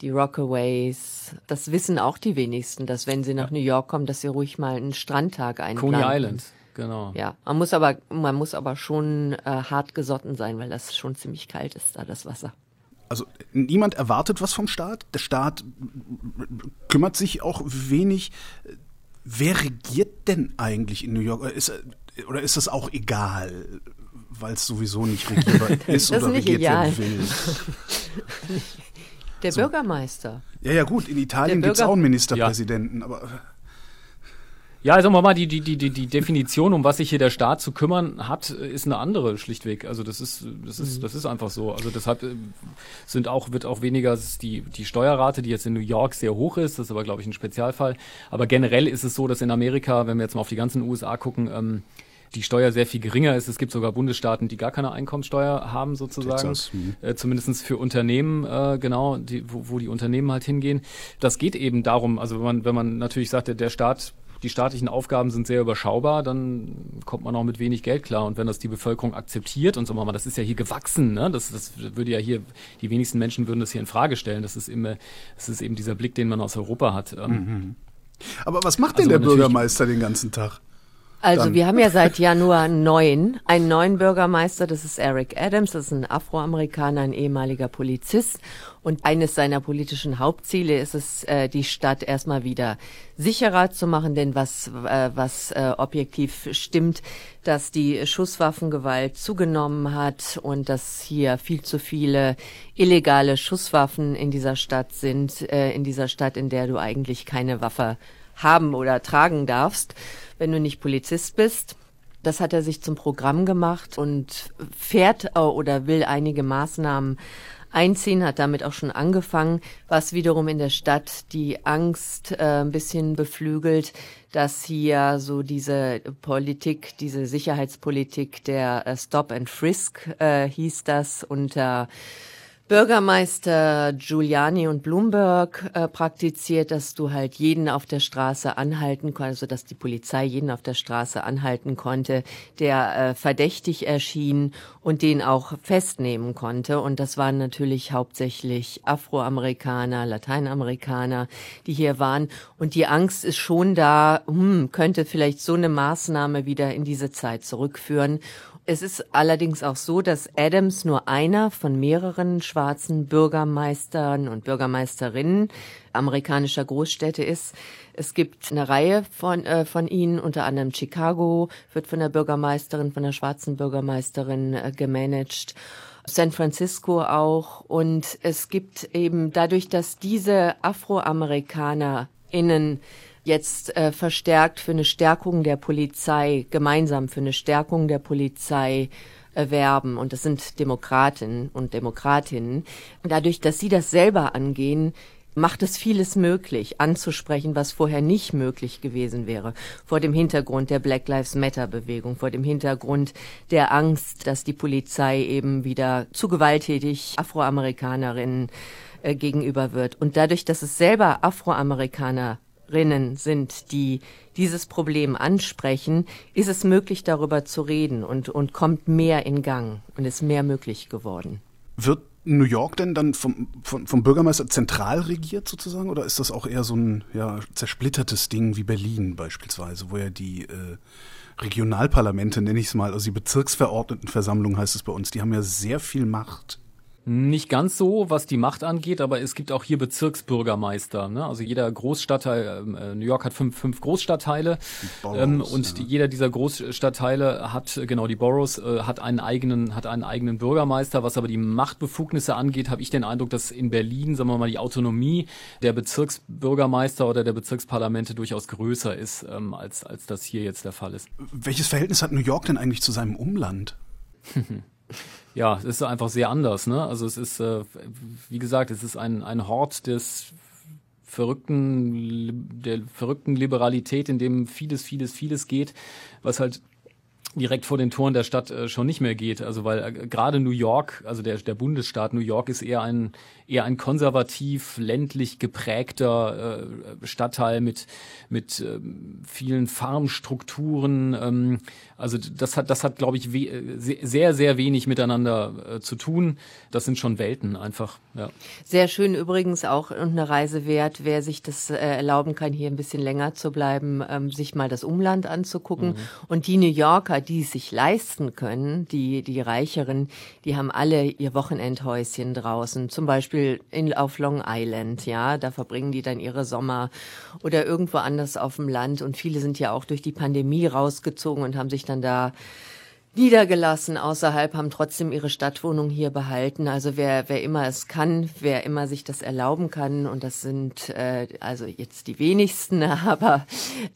die Rockaways. Das wissen auch die wenigsten, dass wenn sie nach New York kommen, dass sie ruhig mal einen Strandtag einplanen. Coney Island. Genau. Ja, man muss aber man muss aber schon äh, hart gesotten sein, weil das schon ziemlich kalt ist da das Wasser. Also niemand erwartet was vom Staat. Der Staat kümmert sich auch wenig. Wer regiert denn eigentlich in New York? Oder ist, oder ist das auch egal, weil es sowieso nicht regierbar ist das oder ist nicht regiert egal. werden will? Der so. Bürgermeister. Ja, ja, gut. In Italien gibt es auch einen Ministerpräsidenten, ja. aber ja, wir mal, die, die, die, die Definition, um was sich hier der Staat zu kümmern hat, ist eine andere schlichtweg. Also das ist, das ist, mhm. das ist einfach so. Also deshalb sind auch, wird auch weniger die, die Steuerrate, die jetzt in New York sehr hoch ist, das ist aber, glaube ich, ein Spezialfall. Aber generell ist es so, dass in Amerika, wenn wir jetzt mal auf die ganzen USA gucken, ähm, die Steuer sehr viel geringer ist. Es gibt sogar Bundesstaaten, die gar keine Einkommenssteuer haben, sozusagen. Texas, hm. äh, zumindest für Unternehmen, äh, genau, die, wo, wo die Unternehmen halt hingehen. Das geht eben darum, also wenn man, wenn man natürlich sagt, der, der Staat die staatlichen Aufgaben sind sehr überschaubar, dann kommt man auch mit wenig Geld klar. Und wenn das die Bevölkerung akzeptiert und so mal, das ist ja hier gewachsen, ne? Das, das würde ja hier, die wenigsten Menschen würden das hier in Frage stellen. Das ist immer, das ist eben dieser Blick, den man aus Europa hat. Ähm. Mhm. Aber was macht denn also der Bürgermeister den ganzen Tag? Also Dann. wir haben ja seit Januar neun, einen neuen Bürgermeister, das ist Eric Adams, das ist ein Afroamerikaner, ein ehemaliger Polizist. Und eines seiner politischen Hauptziele ist es, äh, die Stadt erstmal wieder sicherer zu machen, denn was, äh, was äh, objektiv stimmt, dass die Schusswaffengewalt zugenommen hat und dass hier viel zu viele illegale Schusswaffen in dieser Stadt sind, äh, in dieser Stadt, in der du eigentlich keine Waffe haben oder tragen darfst wenn du nicht Polizist bist. Das hat er sich zum Programm gemacht und fährt oder will einige Maßnahmen einziehen, hat damit auch schon angefangen, was wiederum in der Stadt die Angst äh, ein bisschen beflügelt, dass hier so diese Politik, diese Sicherheitspolitik der äh, Stop and Frisk äh, hieß das unter Bürgermeister Giuliani und Bloomberg äh, praktiziert, dass du halt jeden auf der Straße anhalten konntest, also dass die Polizei jeden auf der Straße anhalten konnte, der äh, verdächtig erschien und den auch festnehmen konnte. Und das waren natürlich hauptsächlich Afroamerikaner, Lateinamerikaner, die hier waren. Und die Angst ist schon da, hm, könnte vielleicht so eine Maßnahme wieder in diese Zeit zurückführen. Es ist allerdings auch so, dass Adams nur einer von mehreren schwarzen Bürgermeistern und Bürgermeisterinnen amerikanischer Großstädte ist. Es gibt eine Reihe von, äh, von ihnen, unter anderem Chicago wird von der Bürgermeisterin, von der schwarzen Bürgermeisterin äh, gemanagt. San Francisco auch. Und es gibt eben dadurch, dass diese AfroamerikanerInnen jetzt äh, verstärkt für eine Stärkung der Polizei, gemeinsam für eine Stärkung der Polizei erwerben. Und das sind Demokratinnen und Demokratinnen. Dadurch, dass sie das selber angehen, macht es vieles möglich, anzusprechen, was vorher nicht möglich gewesen wäre. Vor dem Hintergrund der Black Lives Matter Bewegung, vor dem Hintergrund der Angst, dass die Polizei eben wieder zu gewalttätig Afroamerikanerinnen äh, gegenüber wird. Und dadurch, dass es selber Afroamerikaner Bürgerinnen sind, die dieses Problem ansprechen, ist es möglich, darüber zu reden und, und kommt mehr in Gang und ist mehr möglich geworden. Wird New York denn dann vom, vom, vom Bürgermeister zentral regiert sozusagen oder ist das auch eher so ein ja, zersplittertes Ding wie Berlin beispielsweise, wo ja die äh, Regionalparlamente, nenne ich es mal, also die Bezirksverordnetenversammlung heißt es bei uns, die haben ja sehr viel Macht. Nicht ganz so, was die Macht angeht, aber es gibt auch hier Bezirksbürgermeister. Ne? Also jeder Großstadtteil, ähm, äh, New York hat fünf, fünf Großstadtteile Boroughs, ähm, und ja. jeder dieser Großstadtteile hat, genau die Boroughs, äh, hat einen eigenen, hat einen eigenen Bürgermeister. Was aber die Machtbefugnisse angeht, habe ich den Eindruck, dass in Berlin, sagen wir mal, die Autonomie der Bezirksbürgermeister oder der Bezirksparlamente durchaus größer ist, ähm, als, als das hier jetzt der Fall ist. Welches Verhältnis hat New York denn eigentlich zu seinem Umland? Ja, es ist einfach sehr anders. Ne? Also es ist, äh, wie gesagt, es ist ein, ein Hort des verrückten, der verrückten Liberalität, in dem vieles, vieles, vieles geht, was halt direkt vor den Toren der Stadt äh, schon nicht mehr geht. Also weil äh, gerade New York, also der, der Bundesstaat New York ist eher ein eher ein konservativ ländlich geprägter äh, Stadtteil mit mit ähm, vielen Farmstrukturen. Ähm, also das hat das hat glaube ich we sehr sehr wenig miteinander äh, zu tun. Das sind schon Welten einfach. Ja. Sehr schön übrigens auch und eine Reise wert, wer sich das äh, erlauben kann, hier ein bisschen länger zu bleiben, ähm, sich mal das Umland anzugucken. Und die New Yorker, die es sich leisten können, die, die Reicheren, die haben alle ihr Wochenendhäuschen draußen. Zum Beispiel in, auf Long Island, ja. Da verbringen die dann ihre Sommer oder irgendwo anders auf dem Land. Und viele sind ja auch durch die Pandemie rausgezogen und haben sich dann da niedergelassen außerhalb, haben trotzdem ihre Stadtwohnung hier behalten. Also wer, wer immer es kann, wer immer sich das erlauben kann, und das sind äh, also jetzt die wenigsten, aber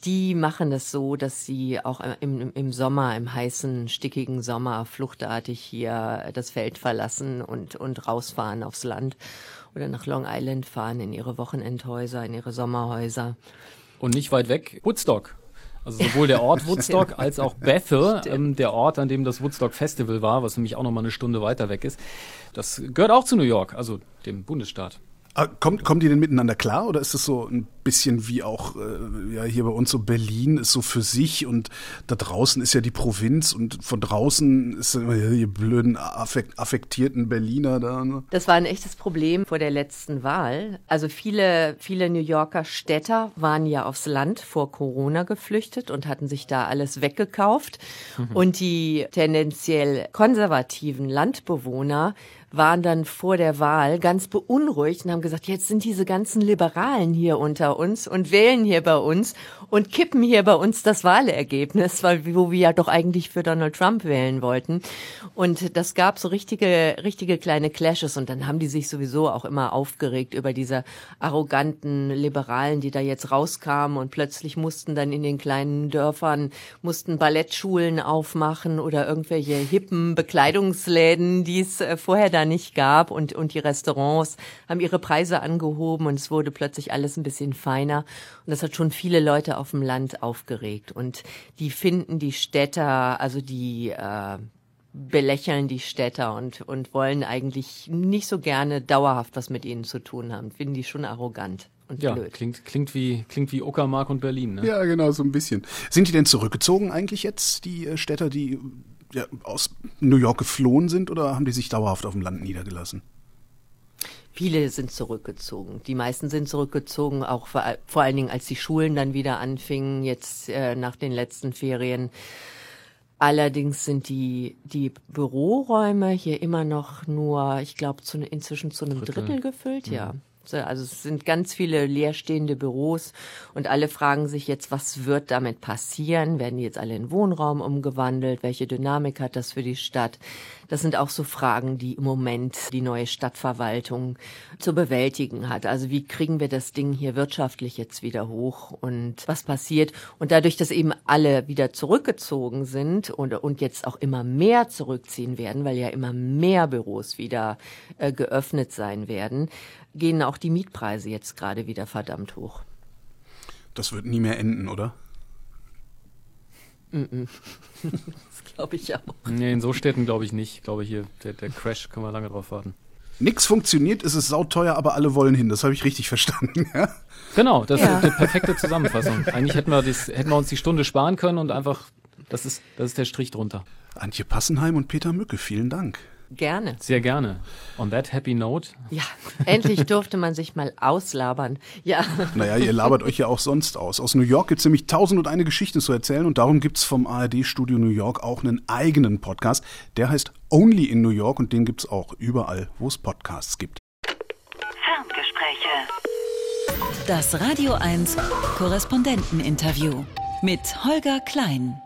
die machen das so, dass sie auch im, im Sommer, im heißen, stickigen Sommer fluchtartig hier das Feld verlassen und, und rausfahren aufs Land oder nach Long Island fahren in ihre Wochenendhäuser, in ihre Sommerhäuser. Und nicht weit weg, Woodstock. Also sowohl der Ort Woodstock als auch Bethel, ähm, der Ort, an dem das Woodstock Festival war, was nämlich auch noch mal eine Stunde weiter weg ist. Das gehört auch zu New York, also dem Bundesstaat. Ah, Kommt, kommen die denn miteinander klar oder ist es so ein bisschen wie auch äh, ja hier bei uns so Berlin ist so für sich und da draußen ist ja die Provinz und von draußen ist immer ja, die blöden affekt, affektierten Berliner da. Ne? Das war ein echtes Problem vor der letzten Wahl. Also viele, viele New Yorker Städter waren ja aufs Land vor Corona geflüchtet und hatten sich da alles weggekauft. Und die tendenziell konservativen Landbewohner waren dann vor der Wahl ganz beunruhigt und haben gesagt, jetzt sind diese ganzen Liberalen hier unter uns und wählen hier bei uns und kippen hier bei uns das Wahlergebnis, weil wo wir ja doch eigentlich für Donald Trump wählen wollten. Und das gab so richtige, richtige kleine Clashes und dann haben die sich sowieso auch immer aufgeregt über diese arroganten Liberalen, die da jetzt rauskamen und plötzlich mussten dann in den kleinen Dörfern, mussten Ballettschulen aufmachen oder irgendwelche hippen Bekleidungsläden, die es äh, vorher da nicht gab und, und die Restaurants haben ihre Preise angehoben und es wurde plötzlich alles ein bisschen feiner und das hat schon viele Leute auf dem Land aufgeregt und die finden die Städter, also die äh, belächeln die Städter und, und wollen eigentlich nicht so gerne dauerhaft was mit ihnen zu tun haben, finden die schon arrogant und Ja, blöd. klingt, klingt wie, klingt wie Uckermark und Berlin, ne? Ja, genau, so ein bisschen. Sind die denn zurückgezogen eigentlich jetzt, die äh, Städter, die ja, aus New York geflohen sind oder haben die sich dauerhaft auf dem Land niedergelassen? Viele sind zurückgezogen. Die meisten sind zurückgezogen, auch vor, vor allen Dingen, als die Schulen dann wieder anfingen, jetzt äh, nach den letzten Ferien. Allerdings sind die, die Büroräume hier immer noch nur, ich glaube, inzwischen zu einem Drittel. Drittel, gefüllt, ja. So, Also es sind ganz viele leerstehende Büros und alle fragen sich jetzt, was wird damit passieren? Werden die jetzt alle in Wohnraum umgewandelt? Welche Dynamik hat das für die Stadt? Das sind auch so Fragen, die im Moment die neue Stadtverwaltung zu bewältigen hat. Also wie kriegen wir das Ding hier wirtschaftlich jetzt wieder hoch und was passiert? Und dadurch, dass eben alle wieder zurückgezogen sind und, und jetzt auch immer mehr zurückziehen werden, weil ja immer mehr Büros wieder äh, geöffnet sein werden, gehen auch die Mietpreise jetzt gerade wieder verdammt hoch. Das wird nie mehr enden, oder? Das glaube ich auch. Nee, in so Städten glaube ich nicht. Ich glaube hier, der, der Crash, können wir lange drauf warten. Nix funktioniert, ist es sauteuer, aber alle wollen hin. Das habe ich richtig verstanden. Ja? Genau, das Ja. ist die perfekte Zusammenfassung. Eigentlich hätten wir, das, hätten wir uns die Stunde sparen können und einfach, das ist, das ist der Strich drunter. Antje Passenheim und Peter Mücke, vielen Dank. Gerne. Sehr gerne. On that happy note. Ja, endlich durfte man sich mal auslabern. Ja. Naja, ihr labert euch ja auch sonst aus. Aus New York gibt's nämlich tausend und eine Geschichten zu erzählen und darum gibt's vom ARD-Studio New York auch einen eigenen Podcast. Der heißt Only in New York und den gibt's auch überall, wo es Podcasts gibt. Ferngespräche. Das Radio 1 Korrespondenteninterview mit Holger Klein.